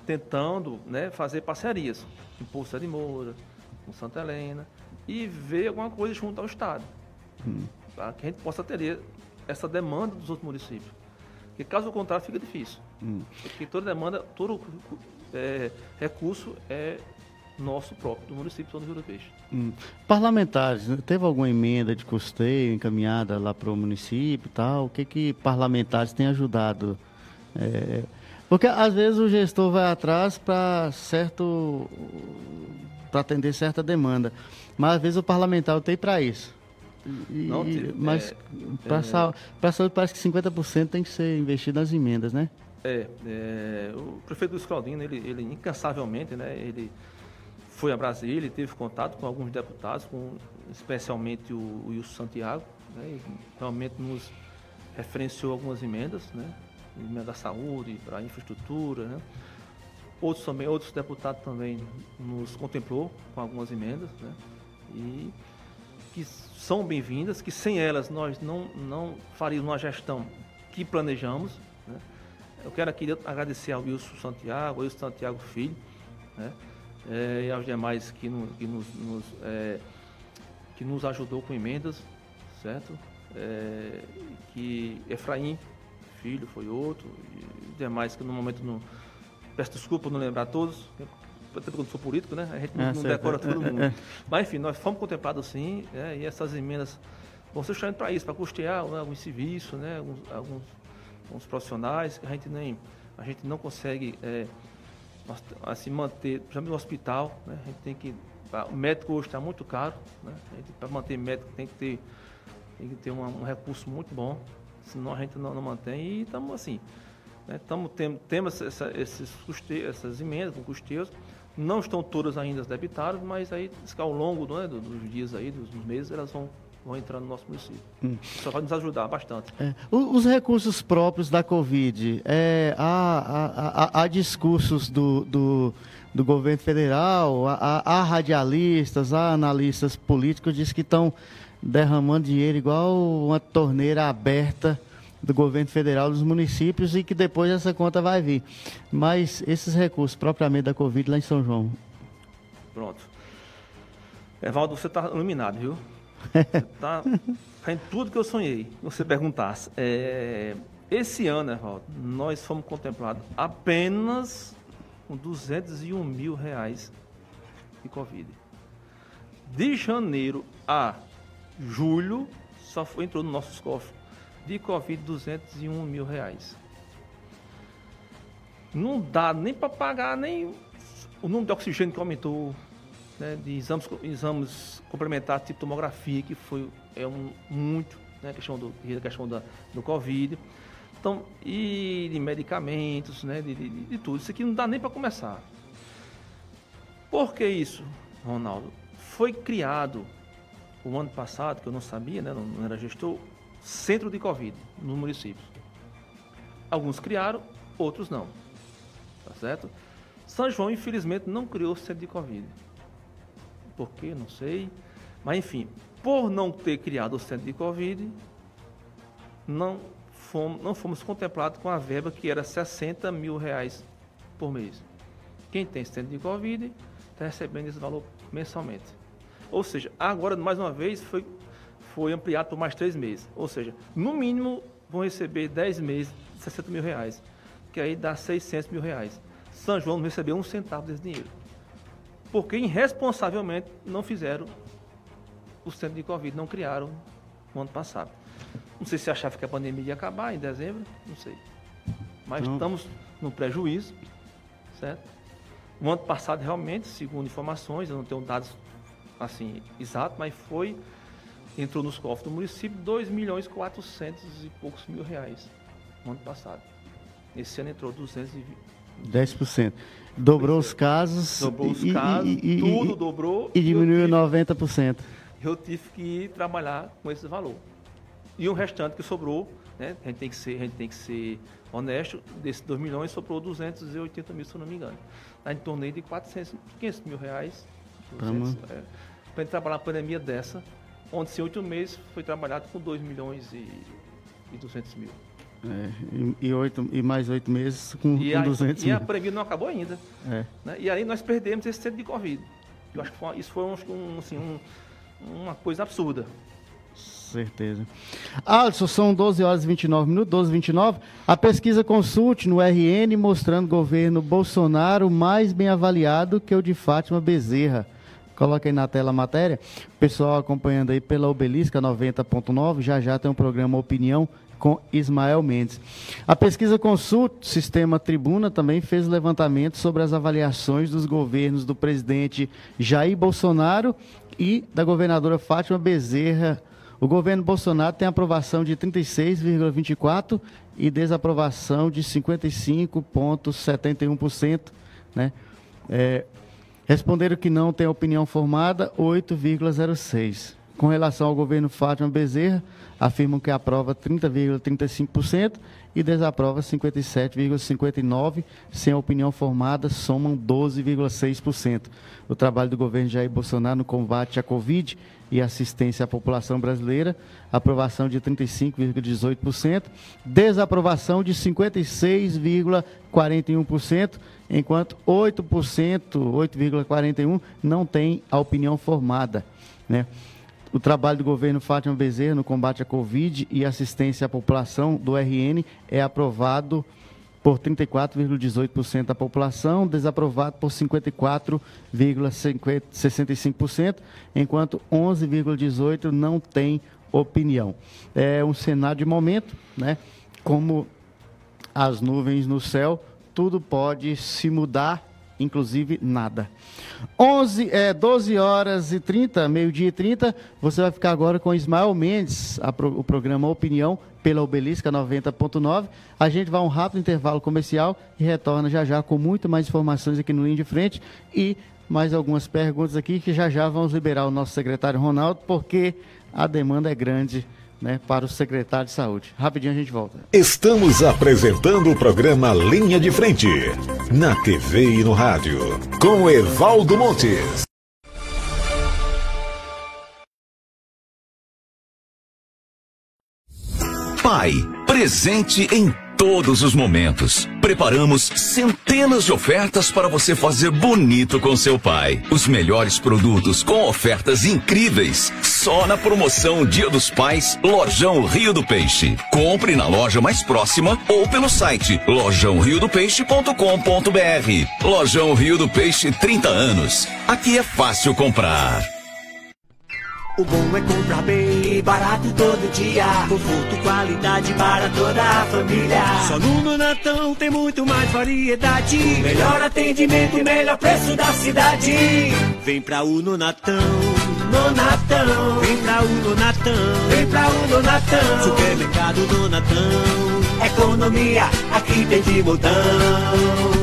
tentando né, fazer parcerias com Poço de Moura, com Santa Helena, e ver alguma coisa junto ao Estado. Para que a gente possa atender essa demanda dos outros municípios. Porque caso contrário fica difícil. Porque toda demanda, todo é, recurso é nosso próprio, do município de São João do Peixe. Hum. Parlamentares, né? teve alguma emenda de custeio encaminhada lá para o município e tal? O que que parlamentares têm ajudado? É, porque às vezes o gestor vai atrás para certo para atender certa demanda, mas às vezes o parlamentar tem para isso. E- Não teve, mas é, para é. saúde parece que 50% tem que ser investido nas emendas, né? É, é, o prefeito Luiz Claudino, ele, ele incansavelmente, né, ele foi a Brasília, ele teve contato com alguns deputados, com especialmente o, o Wilson Santiago, né, realmente nos referenciou algumas emendas, né, emenda da saúde, para infraestrutura, né. Outros também, outros deputados também nos contemplou com algumas emendas, né, e que são bem-vindas, que sem elas nós não, não faríamos uma gestão que planejamos, né. Eu quero aqui agradecer ao Wilson Santiago, ao Wilson Santiago Filho, né? eh, e aos demais que, no- que nos, nos, eh, que nos ajudou com emendas, certo? Eh, que Efraim Filho foi outro, e demais que no momento não. Peço desculpa não lembrar todos, até porque eu não sou político, né? A gente É, não, não certo. decora É, todo é, mundo. é. Mas, enfim, nós fomos contemplados sim, né? e essas emendas vão ser justamente para isso, para custear né, alguns serviços, né? alguns, alguns, alguns profissionais que a gente nem a gente não consegue é, assim, manter, principalmente no hospital, né? a gente tem que. O médico hoje está muito caro, né? Para manter médico tem que ter, tem que ter uma- um recurso muito bom, senão a gente não, não mantém. E estamos assim. Né? Tamo, tem, temos essa, esses custe, essas emendas com custeios. Não estão todas ainda debitadas, mas aí ao longo né, do- dos dias aí, dos meses, elas vão, vão entrar no nosso município. Só vai nos ajudar bastante. É. O- Os recursos próprios da Covid, é, há, há- há- há discursos do, do, do governo federal, há, há- há radialistas, há analistas políticos diz que estão derramando dinheiro igual uma torneira aberta do governo federal dos municípios e que depois essa conta vai vir. Mas esses recursos propriamente da Covid lá em São João, Pronto. Evaldo, você está iluminado, viu? Está fazendo tudo que eu sonhei. Você perguntasse. É, esse ano, Evaldo, nós fomos contemplados apenas com 201 mil reais de Covid. De janeiro a julho, só foi, entrou nos nossos cofres de Covid 201 mil reais. Não dá nem para pagar nem o número de oxigênio que aumentou, né, de exames, exames complementares, tipo tomografia, que foi é um, muito, né, questão, do, questão da, do Covid. Então, e de medicamentos, né, de, de, de tudo. Isso aqui não dá nem para começar. Por que isso, Ronaldo? Foi criado o ano passado, que eu não sabia, né, não, não era gestor, centro de Covid nos municípios. Alguns criaram, outros não. Tá certo? São João, infelizmente, não criou centro de Covid. Por quê? Não sei. Mas, enfim, por não ter criado o centro de Covid, não fomos, não fomos contemplados com a verba que era 60 mil reais por mês. Quem tem centro de Covid está recebendo esse valor mensalmente. Ou seja, agora, mais uma vez, foi, foi ampliado por mais três meses. Ou seja, no mínimo, vão receber 10 meses, 60 mil reais, que aí dá 600 mil reais. São João não recebeu um centavo desse dinheiro. Porque irresponsavelmente não fizeram o centro de Covid, não criaram no ano passado. Não sei se achava que a pandemia ia acabar em dezembro, não sei. Mas Não. estamos no prejuízo, certo? O ano passado, realmente, segundo informações, eu não tenho dados assim exatos, mas foi, entrou nos cofres do município 2 milhões e 400 e poucos mil reais no ano passado. Esse ano entrou 220, 10%. Dobrou os casos. dobrou os e- casos, e- e- tudo dobrou. E diminuiu tive- 90%. eu tive que trabalhar com esse valor. E o restante que sobrou, né, a gente tem que ser, a gente tem que ser honesto, desses 2 milhões sobrou 280 mil, se eu não me engano. Está em torno de 400, 500 mil reais. 200, é, Para gente trabalhar uma pandemia dessa, onde em oito meses foi trabalhado com 2 milhões e, e 200 mil. É, e, e oito, e mais oito meses com, E com a, 200 e a mil. pandemia não acabou ainda. É. né? E aí nós perdemos esse centro de Covid. Eu acho que foi, isso foi um, um, assim, um- uma coisa absurda. Certeza. Alisson, são 12 horas e 29 minutos, 12 e 29. A pesquisa Consulte no RN mostrando governo Bolsonaro mais bem avaliado que o de Fátima Bezerra. Coloca aí na tela a matéria. Pessoal acompanhando aí pela Obelisca 90.9, já já tem um programa Opinião com Ismael Mendes. A pesquisa Consult, Sistema Tribuna, também fez levantamento sobre as avaliações dos governos do presidente Jair Bolsonaro e da governadora Fátima Bezerra. O governo Bolsonaro tem aprovação de 36,24% e desaprovação de 55,71%. Né? É, responderam que não tem opinião formada, 8,06%. Com relação ao governo Fátima Bezerra, afirmam que aprova 30,35% e desaprova 57,59%. Sem opinião formada, somam 12,6%. O trabalho do governo Jair Bolsonaro no combate à Covid e assistência à população brasileira, aprovação de 35,18%, desaprovação de 56,41%, enquanto 8%, 8,41% não tem a opinião formada, né? O trabalho do governo Fátima Bezerra no combate à Covid e assistência à população do RN é aprovado por 34,18% da população, desaprovado por 54,65%, enquanto 11,18% não tem opinião. É um cenário de momento, né? Como as nuvens no céu, tudo pode se mudar, inclusive nada. 11, é, 12 horas e 30, meio-dia e 30, você vai ficar agora com Ismael Mendes, pro- o programa Opinião, pela Obelisca 90.9. A gente vai a um rápido intervalo comercial e retorna já já com muito mais informações aqui no Linha de Frente e mais algumas perguntas aqui que já já vamos liberar o nosso secretário Ronaldo, porque a demanda é grande né, para o secretário de Saúde. Rapidinho a gente volta. Estamos apresentando o programa Linha de Frente, na TV e no rádio, com Evaldo Montes. Pai, presente em todos os momentos. Preparamos centenas de ofertas para você fazer bonito com seu pai. Os melhores produtos com ofertas incríveis. Só na promoção Dia dos Pais, Lojão Rio do Peixe. Compre na loja mais próxima ou pelo site lojãoriodopeixe.com.br. Lojão Rio do Peixe 30 anos. Aqui é fácil comprar. O bom é comprar bem barato todo dia. Conforto e qualidade para toda a família. Só no Nonatão tem muito mais variedade. Melhor atendimento e melhor preço da cidade. Vem pra o Nonatão. Nonatão. Vem pra o Nonatão. Vem pra o Nonatão. Supermercado Nonatão. Economia, aqui tem de montão.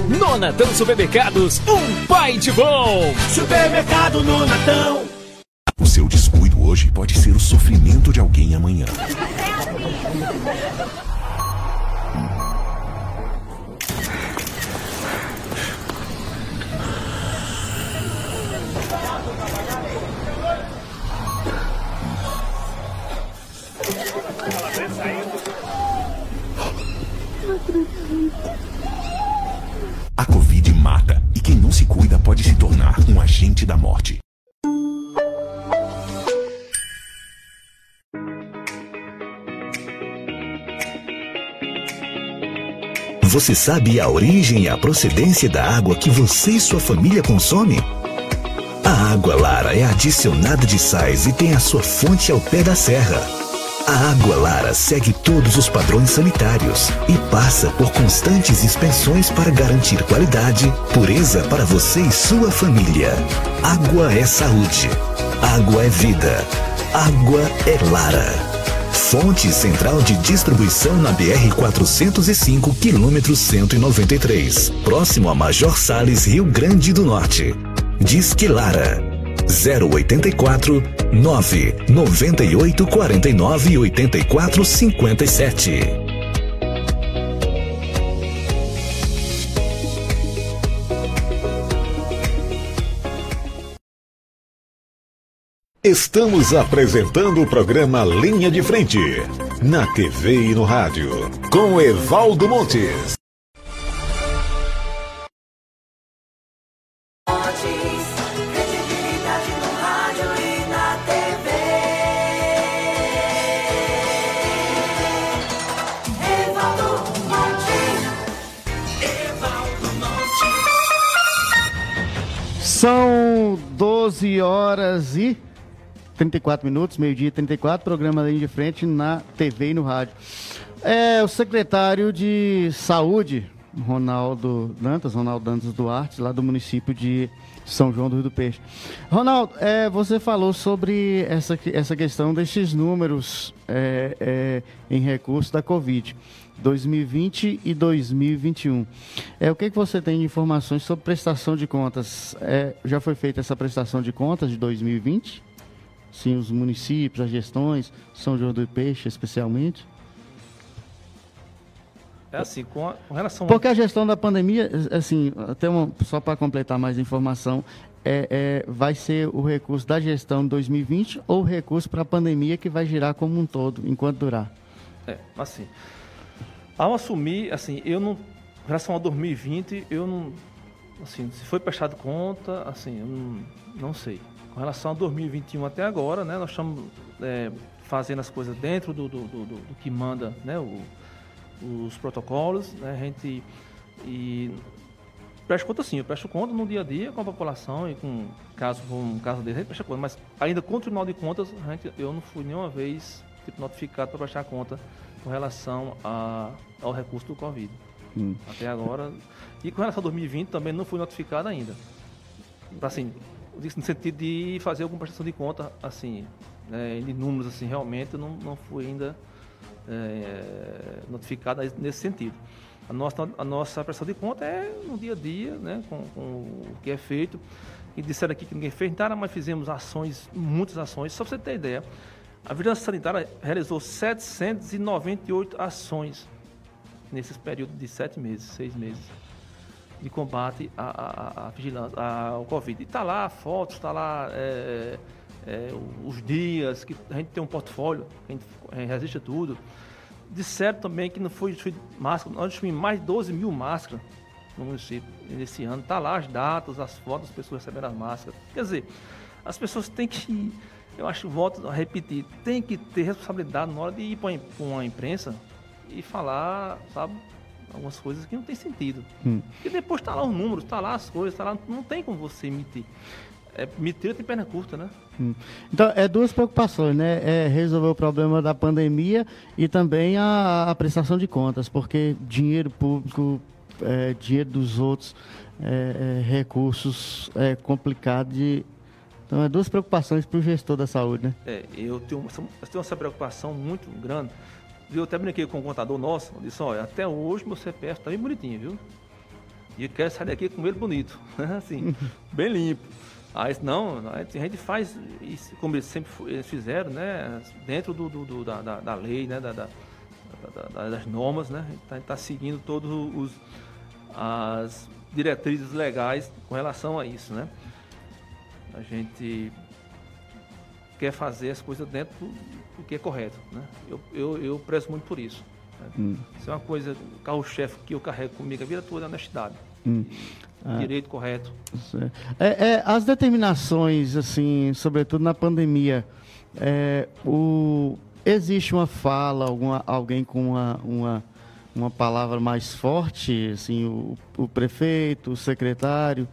Nonatão Supermercados, um pai de bom! Supermercado Nonatão. O seu descuido hoje pode ser o sofrimento de alguém amanhã. A Covid mata e quem não se cuida pode se tornar um agente da morte. Você sabe a origem e a procedência da água que você e sua família consomem? A água Lara é adicionada de sais e tem a sua fonte ao pé da serra. A água Lara segue todos os padrões sanitários e passa por constantes inspeções para garantir qualidade, pureza para você e sua família. Água é saúde. Água é vida. Água é Lara. Fonte central de distribuição na BR 405, quilômetro 193, próximo a Major Sales, Rio Grande do Norte. Disque Lara 084 9 98 49 84 57. Estamos apresentando o programa Linha de Frente, na TV e no rádio, com Evaldo Montes. São 12 horas e 34 minutos, meio-dia e 34, programa de Frente na TV e no rádio. É, o secretário de Saúde, Ronaldo Dantas, Ronaldo Dantas Duarte, lá do município de São João do Rio do Peixe. Ronaldo, é, você falou sobre essa, essa questão desses números é, é, em recurso da Covid. 2020 e 2021. É, o que, que você tem de informações sobre prestação de contas? É, já foi feita essa prestação de contas de 2020? Sim, os municípios, as gestões, São João do Peixe especialmente? É assim, com, a- com relação Porque a gestão da pandemia, assim, até uma, só para completar mais informação, é, é, vai ser o recurso da gestão de 2020 ou o recurso para a pandemia que vai girar como um todo, enquanto durar? É, assim. Ao assumir, assim, eu não. Em relação a 2020, eu não. Assim, se foi prestado conta, assim, eu não, não sei. Com relação a 2021 até agora, né, nós estamos é, fazendo as coisas dentro do, do, do- do- que manda né, o, os protocolos, né? A gente e presto conta sim, eu presto conta no dia a dia com a população e com caso com caso desse, a gente presta conta, mas ainda com o Tribunal de Contas, a gente, eu não fui nenhuma vez tipo, notificado para prestar conta com relação a, ao recurso do Covid. Hum. Até agora. E com relação a 2020 também não fui notificado ainda. Assim, no sentido de fazer alguma prestação de conta, assim, né, de números, assim, realmente eu não, não fui ainda é, notificado nesse sentido. A nossa, a nossa prestação de conta é no dia a dia, né, com, com o que é feito. E disseram aqui que ninguém fez nada, mas fizemos ações, muitas ações. Só para você ter ideia, a Vigilância Sanitária realizou 798 ações nesses períodos de sete meses, seis meses, de combate à, à, à vigilância, ao Covid. E está lá fotos, está lá é, é, os dias, que a gente tem um portfólio, a gente resiste a tudo. Disseram também que não foi distribuído máscara, nós distribuímos mais de 12 mil máscaras no município nesse ano. Está lá as datas, as fotos, as pessoas recebendo as máscaras. Quer dizer, as pessoas têm que, eu acho, volto a repetir, tem que ter responsabilidade na hora de ir para uma imprensa e falar, sabe, algumas coisas que não tem sentido. Hum. E depois está lá os números, está lá as coisas, tá lá, não tem como você emitir. É, mentira tem perna curta, né? Hum. Então, é duas preocupações, né? É resolver o problema da pandemia e também a, a prestação de contas, porque dinheiro público, é, dinheiro dos outros, é, é, recursos, é complicado de. Então, é duas preocupações para o gestor da saúde, né? É, eu tenho, eu tenho essa preocupação muito grande. Eu até brinquei com o contador nosso, disse, olha, até hoje meu CPF está bem bonitinho, viu? E quero sair daqui com ele bonito, assim, bem limpo. Aí, não, a gente faz, como eles sempre fizeram, né, dentro do, do, do da, da, da, lei, né, da, das normas, né, a gente está tá seguindo todos os as diretrizes legais com relação a isso, né. A gente quer fazer as coisas dentro do que é correto, né. Eu, eu, eu prezo muito por isso. Né? Hum. Isso é uma coisa, carro-chefe que eu carrego comigo a vida toda é a honestidade. Hum. Direito correto. É, é, as determinações, assim, sobretudo na pandemia, é, o, existe uma fala, alguma, alguém com uma, uma, uma palavra mais forte, assim, o, o prefeito, o secretário,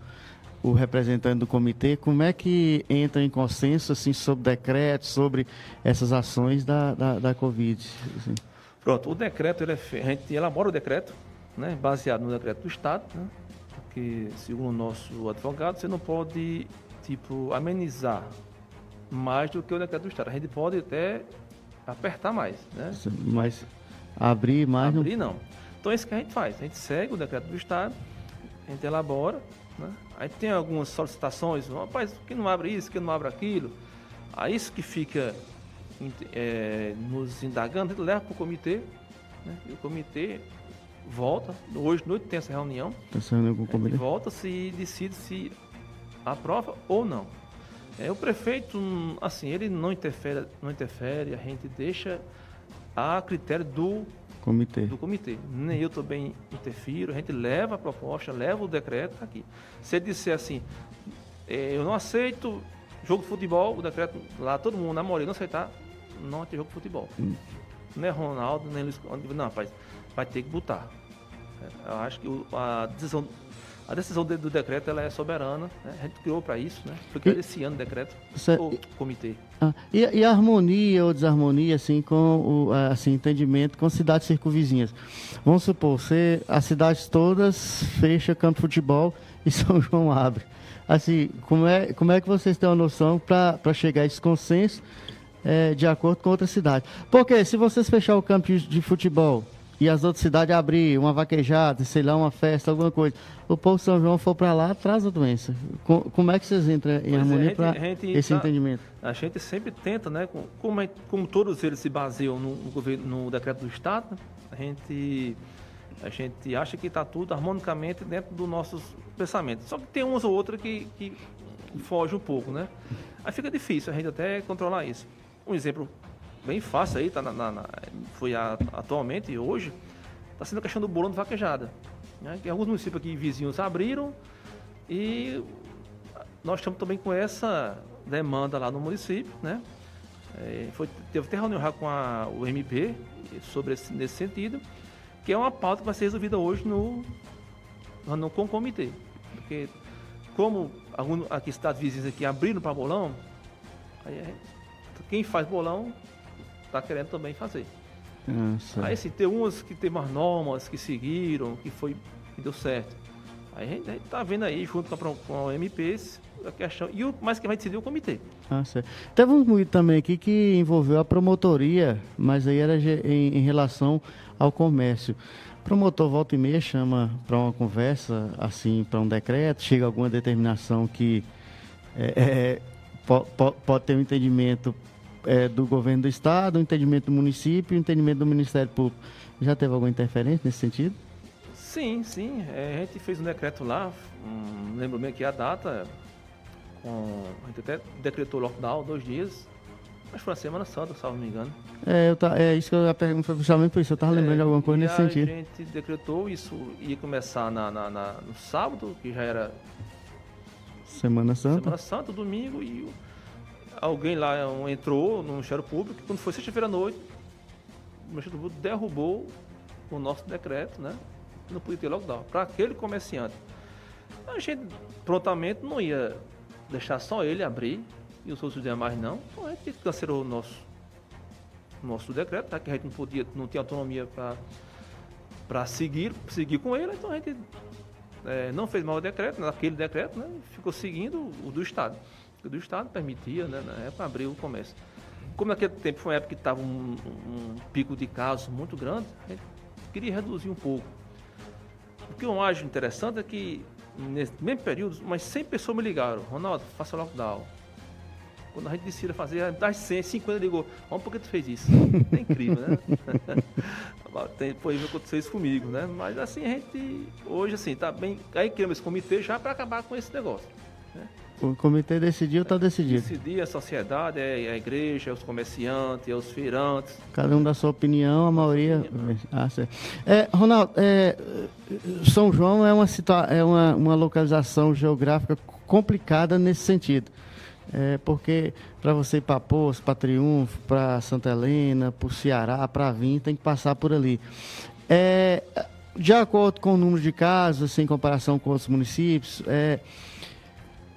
o representante do comitê, como é que entra em consenso assim, sobre decretos, sobre essas ações da, da, da Covid? Assim? Pronto, o decreto, ele é, a gente elabora o decreto, né, baseado no decreto do Estado, né, porque, segundo o nosso advogado, você não pode, tipo, amenizar mais do que o decreto do Estado. A gente pode até apertar mais, né? Mas abrir mais... não- Abrir não. Então é isso que a gente faz. A gente segue o decreto do Estado, a gente elabora, né? Aí tem algumas solicitações, rapaz, que não abre isso, que não abre aquilo. Aí isso que fica é, nos indagando, leva para o comitê, né? E o comitê volta, hoje noite tem essa reunião, Tá saindo com o comitê? volta se decide se aprova ou não. É, o prefeito, hum, assim, ele não interfere, não interfere, a gente deixa a critério do Comitê. do comitê. Nem eu também interfiro, a gente leva a proposta, leva o decreto tá aqui. Se ele disser assim, eh, eu não aceito jogo de futebol, o decreto lá, todo mundo na maioria não aceitar, não vai ter jogo de futebol. Não é Ronaldo, nem Luiz. Não, rapaz, vai ter que botar. É, Eu acho que a decisão, a decisão de- do decreto ela é soberana, né? a gente criou para isso, né? Porque esse ano o decreto, Cê- o comitê. Ah, e, e a harmonia ou desarmonia, assim, com o assim, entendimento com cidades circunvizinhas? Vamos supor, você, as cidades todas fecha campo de futebol e São João abre. Assim, como é, como é que vocês têm uma noção para chegar a esse consenso eh, de acordo com outra cidade? Porque se vocês fechar o campo de, de futebol e as outras cidades abrir uma vaquejada, sei lá, uma festa, alguma coisa, o povo de São João for para lá, traz a doença. Co- como é que vocês entram em Pois é, harmonia gente- para esse tá- entendimento? A gente sempre tenta, né? com- Como, é- como todos eles se baseiam no, no governo, no decreto do Estado, né, a gente, a gente acha que está tudo harmonicamente dentro dos nossos pensamentos. Só que tem umas ou outras que, que foge um pouco, né? Aí fica difícil a gente até controlar isso. Um exemplo bem fácil aí, tá na, na- na- foi a- atualmente, hoje, está sendo a questão do bolão de vaquejada. Né? Que alguns municípios aqui vizinhos abriram e nós estamos também com essa demanda lá no município, né? É, foi, teve até reunião já com a, o MP sobre esse, nesse sentido, que é uma pauta que vai ser resolvida hoje no, no com o comitê. Porque como algum, aqui cidades vizinhas aqui abriram para bolão, aí quem faz bolão está querendo também fazer. Ah, certo. Aí assim, tem umas que tem umas normas que seguiram, que foi que deu certo. Aí a gente, a gente tá vendo aí, junto com a, com a MPs, a questão. E o mais que vai decidir o comitê. Ah, certo. Teve um muito também aqui que envolveu a promotoria, mas aí era em, em relação ao comércio. O promotor volta e meia chama para uma conversa, assim, para um decreto, chega alguma determinação que é, é, po- po- pode ter um entendimento é, do governo do estado, um entendimento do município um entendimento do Ministério Público. Já teve alguma interferência nesse sentido? Sim, sim. é, a gente fez um decreto lá, hum, lembro bem aqui a data. Com, a gente até decretou lockdown dois dias. Mas foi na Semana Santa, se eu não me engano. É, eu tá, é isso que eu foi justamente por isso. Eu estava lembrando de alguma coisa É, nesse a sentido. gente decretou isso, ia começar na, na- na- no sábado, que já era Semana Santa. Semana Santa, domingo, e o- alguém lá entrou no Ministério Público, quando foi sexta-feira à noite, o Ministério Público derrubou o nosso decreto, né? Não podia ter lockdown, para aquele comerciante. A gente prontamente não ia deixar só ele abrir e os outros demais não. Então a gente cancelou o nosso, nosso decreto, tá? que a gente não podia, não tinha autonomia para seguir, seguir com ele, então a gente é, não fez mal o decreto, naquele decreto, né? Ficou seguindo o do Estado. Do Estado permitia, né, na época, abrir o comércio. Como naquele tempo foi uma época que estava um, um pico de casos muito grande, a gente queria reduzir um pouco. O que eu acho interessante é que, nesse mesmo período, umas 100 pessoas me ligaram. Ronaldo, faça lockdown. Quando a gente decida fazer, das 100, 50 ligou. Vamos por que tu fez isso? É incrível, né? Foi aconteceu isso comigo, né? Mas assim, a gente hoje assim, tá bem. Aí criamos esse comitê já para acabar com esse negócio. O comitê decidiu, está decidido. Decidir a sociedade, é a igreja, é os comerciantes, é os feirantes. Cada um da sua opinião, a maioria. Ah, certo. É, Ronaldo, é, São João é uma, é uma, uma localização geográfica complicada nesse sentido. É, porque para você ir para Poço, para Triunfo, para Santa Helena, para o Ceará, para vir, tem que passar por ali. É, de acordo com o número de casos, assim, em comparação com outros municípios, é,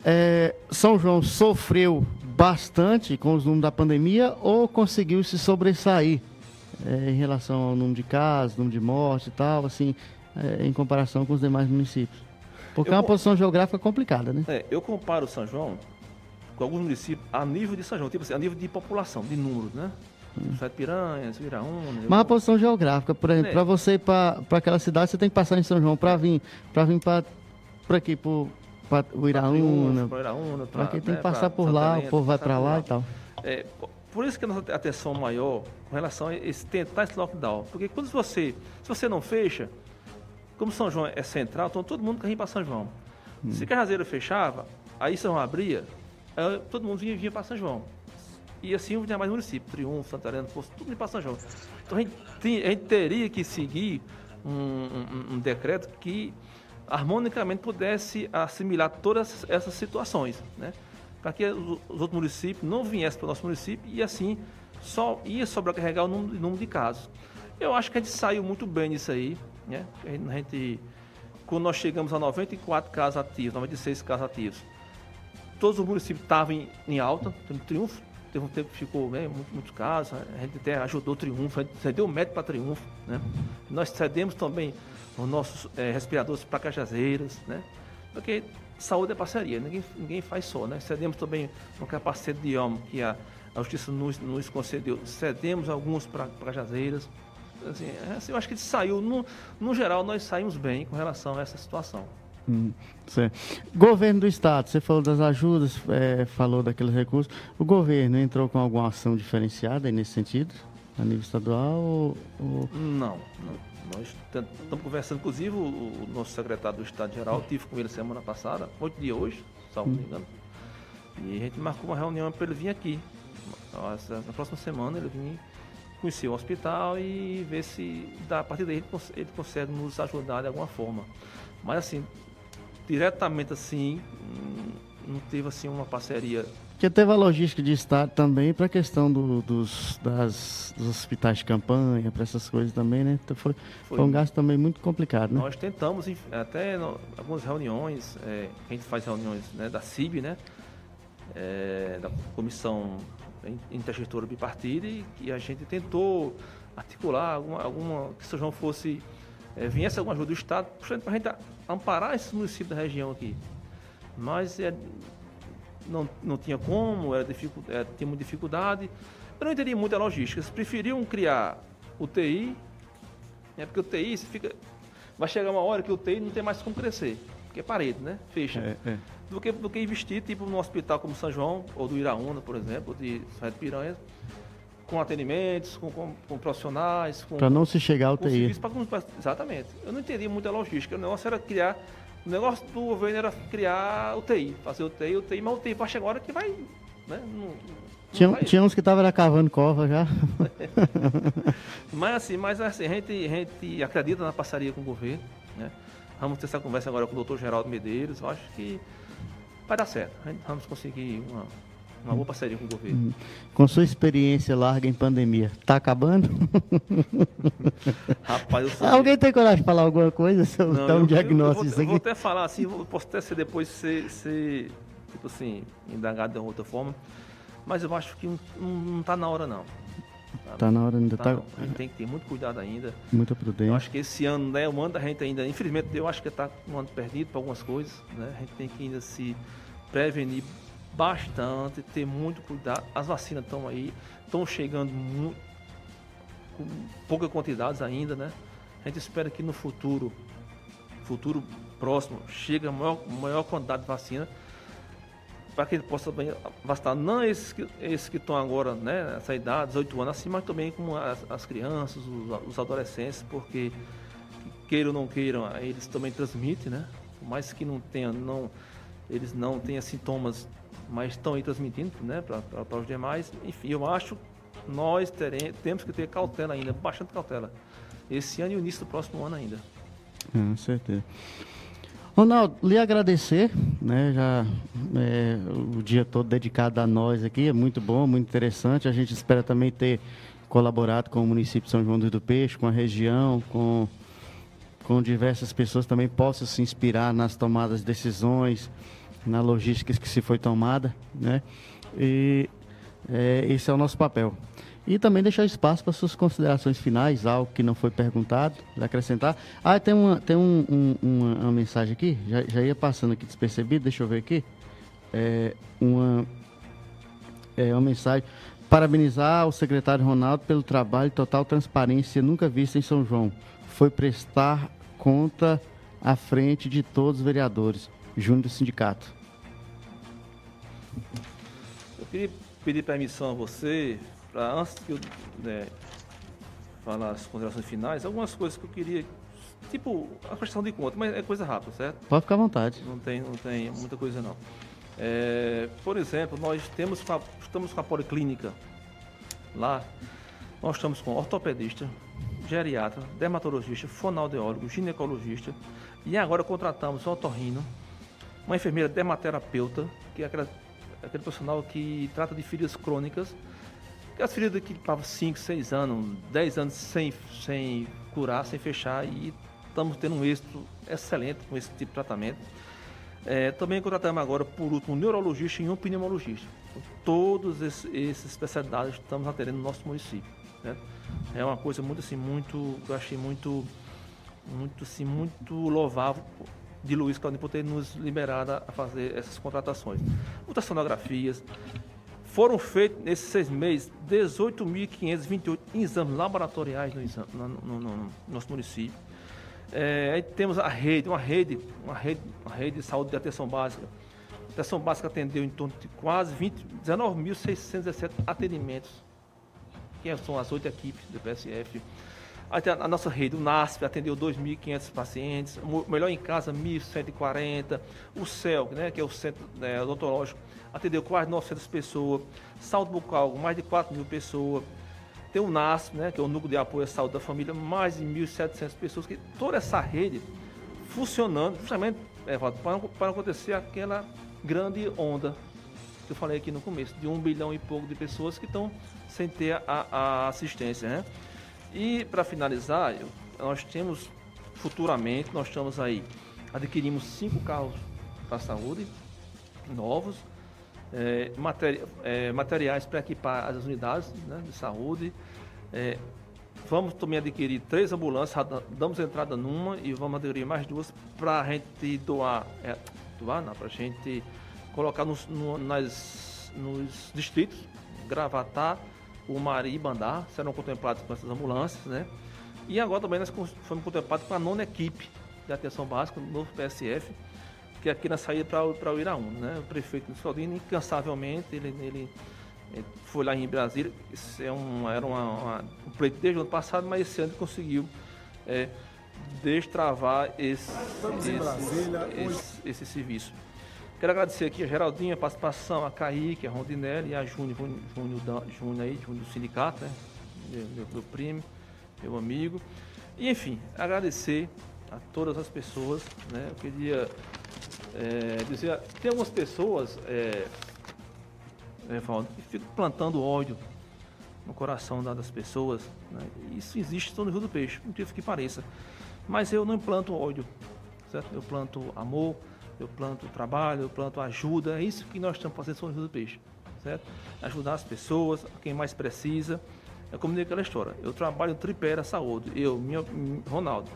é, São João sofreu bastante com os números da pandemia ou conseguiu se sobressair é, em relação ao número de casos, número de mortes e tal, assim, é, em comparação com os demais municípios? Porque Eu é uma posição geográfica complicada, né? É, eu comparo São João com alguns municípios a nível de São João, tipo assim, a nível de população, de números, né? Sete Piranhas, Viraúna. Mas a posição geográfica, por exemplo, É. para você ir para aquela cidade, você tem que passar em São João para vir, para vir para aqui, para o Iraúna, Para para quem tem né, que passar por Santa lá, Helena, o povo vai para lá e tal. É, po- por isso que a nossa atenção maior com relação a esse tentar esse lockdown. Porque quando você, se você não fecha, como São João é central, então todo mundo quer ir para São João. Hum. Se Cajazeiro fechava, aí São João abria, aí todo mundo vinha, vinha para São João. E assim tinha mais município, Triunfo, Santarém, Poço, tudo para São João. Então a gente, a gente teria que seguir um, um- um decreto que harmonicamente pudesse assimilar todas essas situações, né? Para que os, os outros municípios não viessem para o nosso município e assim só ia sobrecarregar o número, de casos. Eu acho que a gente saiu muito bem nisso aí, né? A gente, quando nós chegamos a 94 casos ativos, 96 casos ativos, todos os municípios estavam em, em alta, no Triunfo, teve um tempo que ficou né, muito- muitos casos, a gente até ajudou o Triunfo, a gente cedeu o médico para Triunfo, né? Nós cedemos também os nossos eh, respiradores para Cajazeiras, né? Porque saúde é parceria, ninguém, ninguém faz só, né? Cedemos também uma capacete de homem que a, a Justiça nos, nos concedeu, cedemos alguns para Cajazeiras, assim, é, assim, eu acho que saiu, no, no geral, nós saímos bem com relação a essa situação. Hum. Governo do Estado, você falou das ajudas, é, falou daqueles recursos. O governo entrou com alguma ação diferenciada nesse sentido, a nível estadual? Ou- Não, não. Nós estamos conversando, inclusive o, o nosso secretário do Estado Geral, tive com ele semana passada, oito dias hoje, salvo não me engano, e a gente marcou uma reunião para ele vir aqui. Na próxima semana ele vir conhecer o hospital e ver se da- a partir daí ele consegue nos ajudar de alguma forma. Mas assim, diretamente assim, hum, não teve assim uma parceria. Porque teve a logística de Estado também para a questão do- dos, das, dos hospitais de campanha, para essas coisas também, né? Então foi, Foi. foi um gasto também muito complicado, né? Nós tentamos, até algumas reuniões, é, a gente faz reuniões né, da CIB, né? é, da Comissão In- Intergestora Bipartida, e, e a gente tentou articular alguma, alguma que São João fosse, é, viesse alguma ajuda do Estado, para a gente amparar esses municípios da região aqui. Mas é, não, não tinha como, era dificu- é, tinha muita dificuldade. Eu não entendi muito a logística. Eles preferiam criar UTI, né, porque o TI fica, vai chegar uma hora que o TI não tem mais como crescer, porque é parede, né? Fecha. É, é. Do, que, do que investir tipo num hospital como São João, ou do Iraúna, por exemplo, de São de Piranha, com atendimentos, com, com, com profissionais, com, Para não se chegar ao TI. serviço pra- exatamente. Eu não entendi muito a logística. O negócio era criar. O negócio do governo era criar o TI, fazer o TI, o TI, mas o TI vai chegar hora que vai. Né? Não, não Tinha, vai- tinha uns que estavam cavando cova já. Mas assim, mas assim, a gente, a gente acredita na parceria com o governo. Né? Vamos ter essa conversa agora com o doutor Geraldo Medeiros. Eu acho que vai dar certo. Vamos conseguir uma, uma boa parceria com o governo. Com sua experiência larga em pandemia, tá acabando? Rapaz, eu sou. Alguém tem coragem de falar alguma coisa? Se eu Não, um eu- diagnóstico eu, disso vou, eu vou até falar assim, posso até ser depois ser, ser, tipo assim, indagado de uma outra forma, mas eu acho que não, não tá na hora não. sabe? Tá na hora ainda, Tá tá não. A gente tem que ter muito cuidado ainda. muita Eu prudência. acho que esse ano, né, o ano da gente ainda, infelizmente, eu acho que está um ano perdido para algumas coisas, né? A gente tem que ainda se prevenir bastante, ter muito cuidado. As vacinas estão aí, estão chegando mu- com pouca quantidades ainda, né? A gente espera que no futuro, futuro próximo, chegue a maior, maior quantidade de vacina para que ele possa bem vacinar não esses que, esses que estão agora né, nessa idade, 18 anos, assim, mas também como as, as crianças, os, os adolescentes, porque queiram ou não queiram, eles também transmitem, né? Por mais que não tenha, não, eles não tenham sintomas, mas estão aí transmitindo, né, para os demais. Enfim, eu acho nós teremos, temos que ter cautela ainda, bastante cautela. Esse ano e o início do próximo ano ainda. Com certeza. Ronaldo, lhe agradecer, né? Já é, o dia todo dedicado a nós aqui, é muito bom, muito interessante. A gente espera também ter colaborado com o município de São João do Peixe, com a região, com, com diversas pessoas também possam se inspirar nas tomadas de decisões, na logística que se foi tomada, né? E é, esse é o nosso papel. E também deixar espaço para suas considerações finais, algo que não foi perguntado, acrescentar. Ah, tem uma, tem um, um- uma, uma mensagem aqui, já, já ia passando aqui despercebido, deixa eu ver aqui. É uma, é uma mensagem. Parabenizar o secretário Ronaldo pelo trabalho total transparência nunca vista em São João. Foi prestar conta à frente de todos os vereadores. Júnior do Sindicato. Eu queria pedir permissão a você, para antes que eu né, falar as considerações finais, algumas coisas que eu queria, tipo a prestação de conta, mas é coisa rápida, certo? Pode ficar à vontade. Não tem, não tem muita coisa não. É, por exemplo, nós temos com a- estamos com a policlínica lá, nós estamos com ortopedista, geriatra, dermatologista, fonoaudiólogo, ginecologista e agora contratamos um otorrino, uma enfermeira dermaterapeuta, que é aquela, aquele profissional que trata de feridas crônicas, que as feridas que estavam 5, 6 anos, 10 anos sem, sem curar, sem fechar, e estamos tendo um êxito excelente com esse tipo de tratamento. É, também contratamos agora, por último, um neurologista e um pneumologista. Então, todos esses, especialidades estamos atendendo no nosso município. né? É uma coisa muito assim, muito, eu achei muito, muito assim, muito louvável de Luiz Claudinho por ter nos liberado a fazer essas contratações. Ultrassonografias, foram feitos nesses seis meses 18.528 exames laboratoriais no, exame- no- no- no- no nosso município. É, aí temos a rede, uma rede, uma rede, uma rede de saúde de atenção básica. A atenção básica atendeu em torno de quase 20 19.617 atendimentos, que são as oito equipes do PSF. A, nossa rede, o NASP, atendeu 2.500 pacientes, o Melhor em Casa, 1.140, o CEL, né, que é o Centro né, Odontológico, atendeu quase 900 pessoas, Saúde Bucal, mais de 4 mil pessoas, tem o NASP, né, que é o Núcleo de Apoio à Saúde da Família, mais de 1.700 pessoas, que toda essa rede funcionando, justamente, Evaldo, para, para acontecer aquela grande onda que eu falei aqui no começo, de um bilhão e pouco de pessoas que estão sem ter a, a assistência. Né? E para finalizar, nós temos futuramente, nós estamos aí, adquirimos cinco carros para a saúde, novos, é, materi é, materiais para equipar as unidades né, de saúde. É, vamos também adquirir três ambulâncias, damos entrada numa e vamos adquirir mais duas para a gente doar, é, doar não, para a gente colocar nos, no, nas, nos distritos, Gravatá, o e Bandar serão contemplados com essas ambulâncias, né? E agora também nós fomos contemplados com a nona equipe de atenção básica, no novo PSF, que é aqui na saída para o Iraúna, né? O prefeito de Soldino, incansavelmente, ele, ele, ele, foi lá em Brasília, isso é um, era uma, uma, um pleito desde o ano passado, mas esse ano conseguiu é, destravar esse, esse, esse, esse serviço. Quero agradecer aqui a Geraldinha, a participação, a Kaique, a Rondinelli e a Júnior, Júnior, Júnior aí, Júnior do sindicato, né? Meu, meu, primo, meu amigo. E enfim, agradecer a todas as pessoas, né? Eu queria é, dizer, tem algumas pessoas, é, é, que ficam plantando ódio no coração das pessoas. Né? Isso existe só no Rio do Peixe, não incrível que pareça. Mas eu não planto ódio, certo? Eu planto amor, eu planto trabalho, eu planto ajuda, é isso que nós estamos fazendo no Rio do Peixe, certo? Ajudar as pessoas, quem mais precisa. É como aquela história, eu trabalho tripé da saúde, eu, minha, Ronaldo,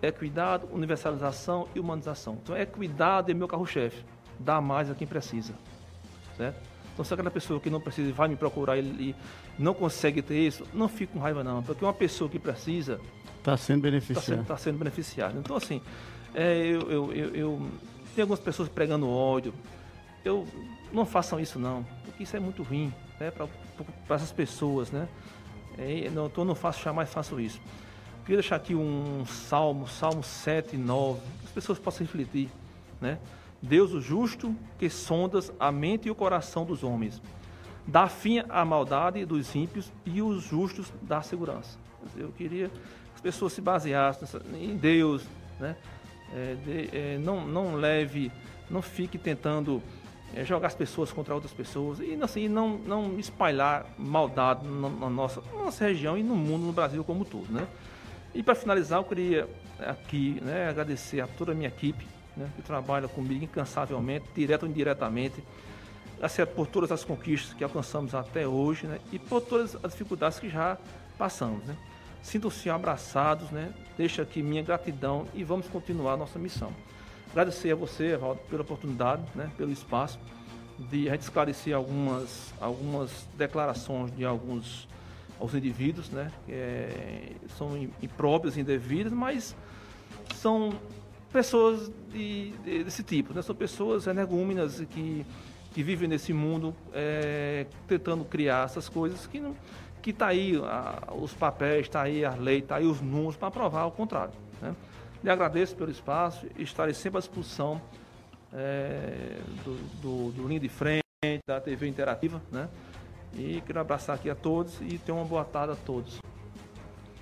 equidade, universalização e humanização. Então, equidade é meu carro-chefe, dá mais a quem precisa, certo? Então, se aquela pessoa que não precisa vai me procurar e não consegue ter isso, não fique com raiva não, porque uma pessoa que precisa... Está sendo beneficiada. Está sendo, tá sendo beneficiada. Então, assim, é, eu, eu, eu, eu tem algumas pessoas pregando ódio. Eu não façam isso não, porque isso é muito ruim né, para essas pessoas, né? É, não, então eu não faço, jamais faço isso. Queria deixar aqui um salmo, Salmo 7 e 9, que as pessoas possam refletir, né? Deus o justo, que sondas a mente e o coração dos homens, dá fim à maldade dos ímpios e os justos dá segurança. Eu queria que as pessoas se baseassem em Deus, né? É, de, é, não, não leve, não fique tentando é, jogar as pessoas contra outras pessoas e assim, não, não espalhar maldade na, na, nossa, na nossa região e no mundo, no Brasil como todo. Né? E para finalizar, eu queria aqui né, agradecer a toda a minha equipe né, que trabalha comigo incansavelmente, direto ou indiretamente, assim, por todas as conquistas que alcançamos até hoje né, e por todas as dificuldades que já passamos. Né? Sintam-se abraçados, né? Deixa aqui minha gratidão e vamos continuar nossa missão. Agradecer a você, Evaldo, pela oportunidade, né? pelo espaço de a gente esclarecer algumas, algumas declarações de alguns, alguns indivíduos, né? Que é, são impróprias, indevidas, mas são pessoas de, de, desse tipo, né? São pessoas energúmenas que, que vivem nesse mundo é, tentando criar essas coisas que não que está aí a, os papéis, está aí a lei, está aí os números para provar o contrário. Né? Lhe agradeço pelo espaço e estarei sempre à disposição é, do, do, do Linha de Frente, da TV Interativa, né? E quero abraçar aqui a todos e ter uma boa tarde a todos.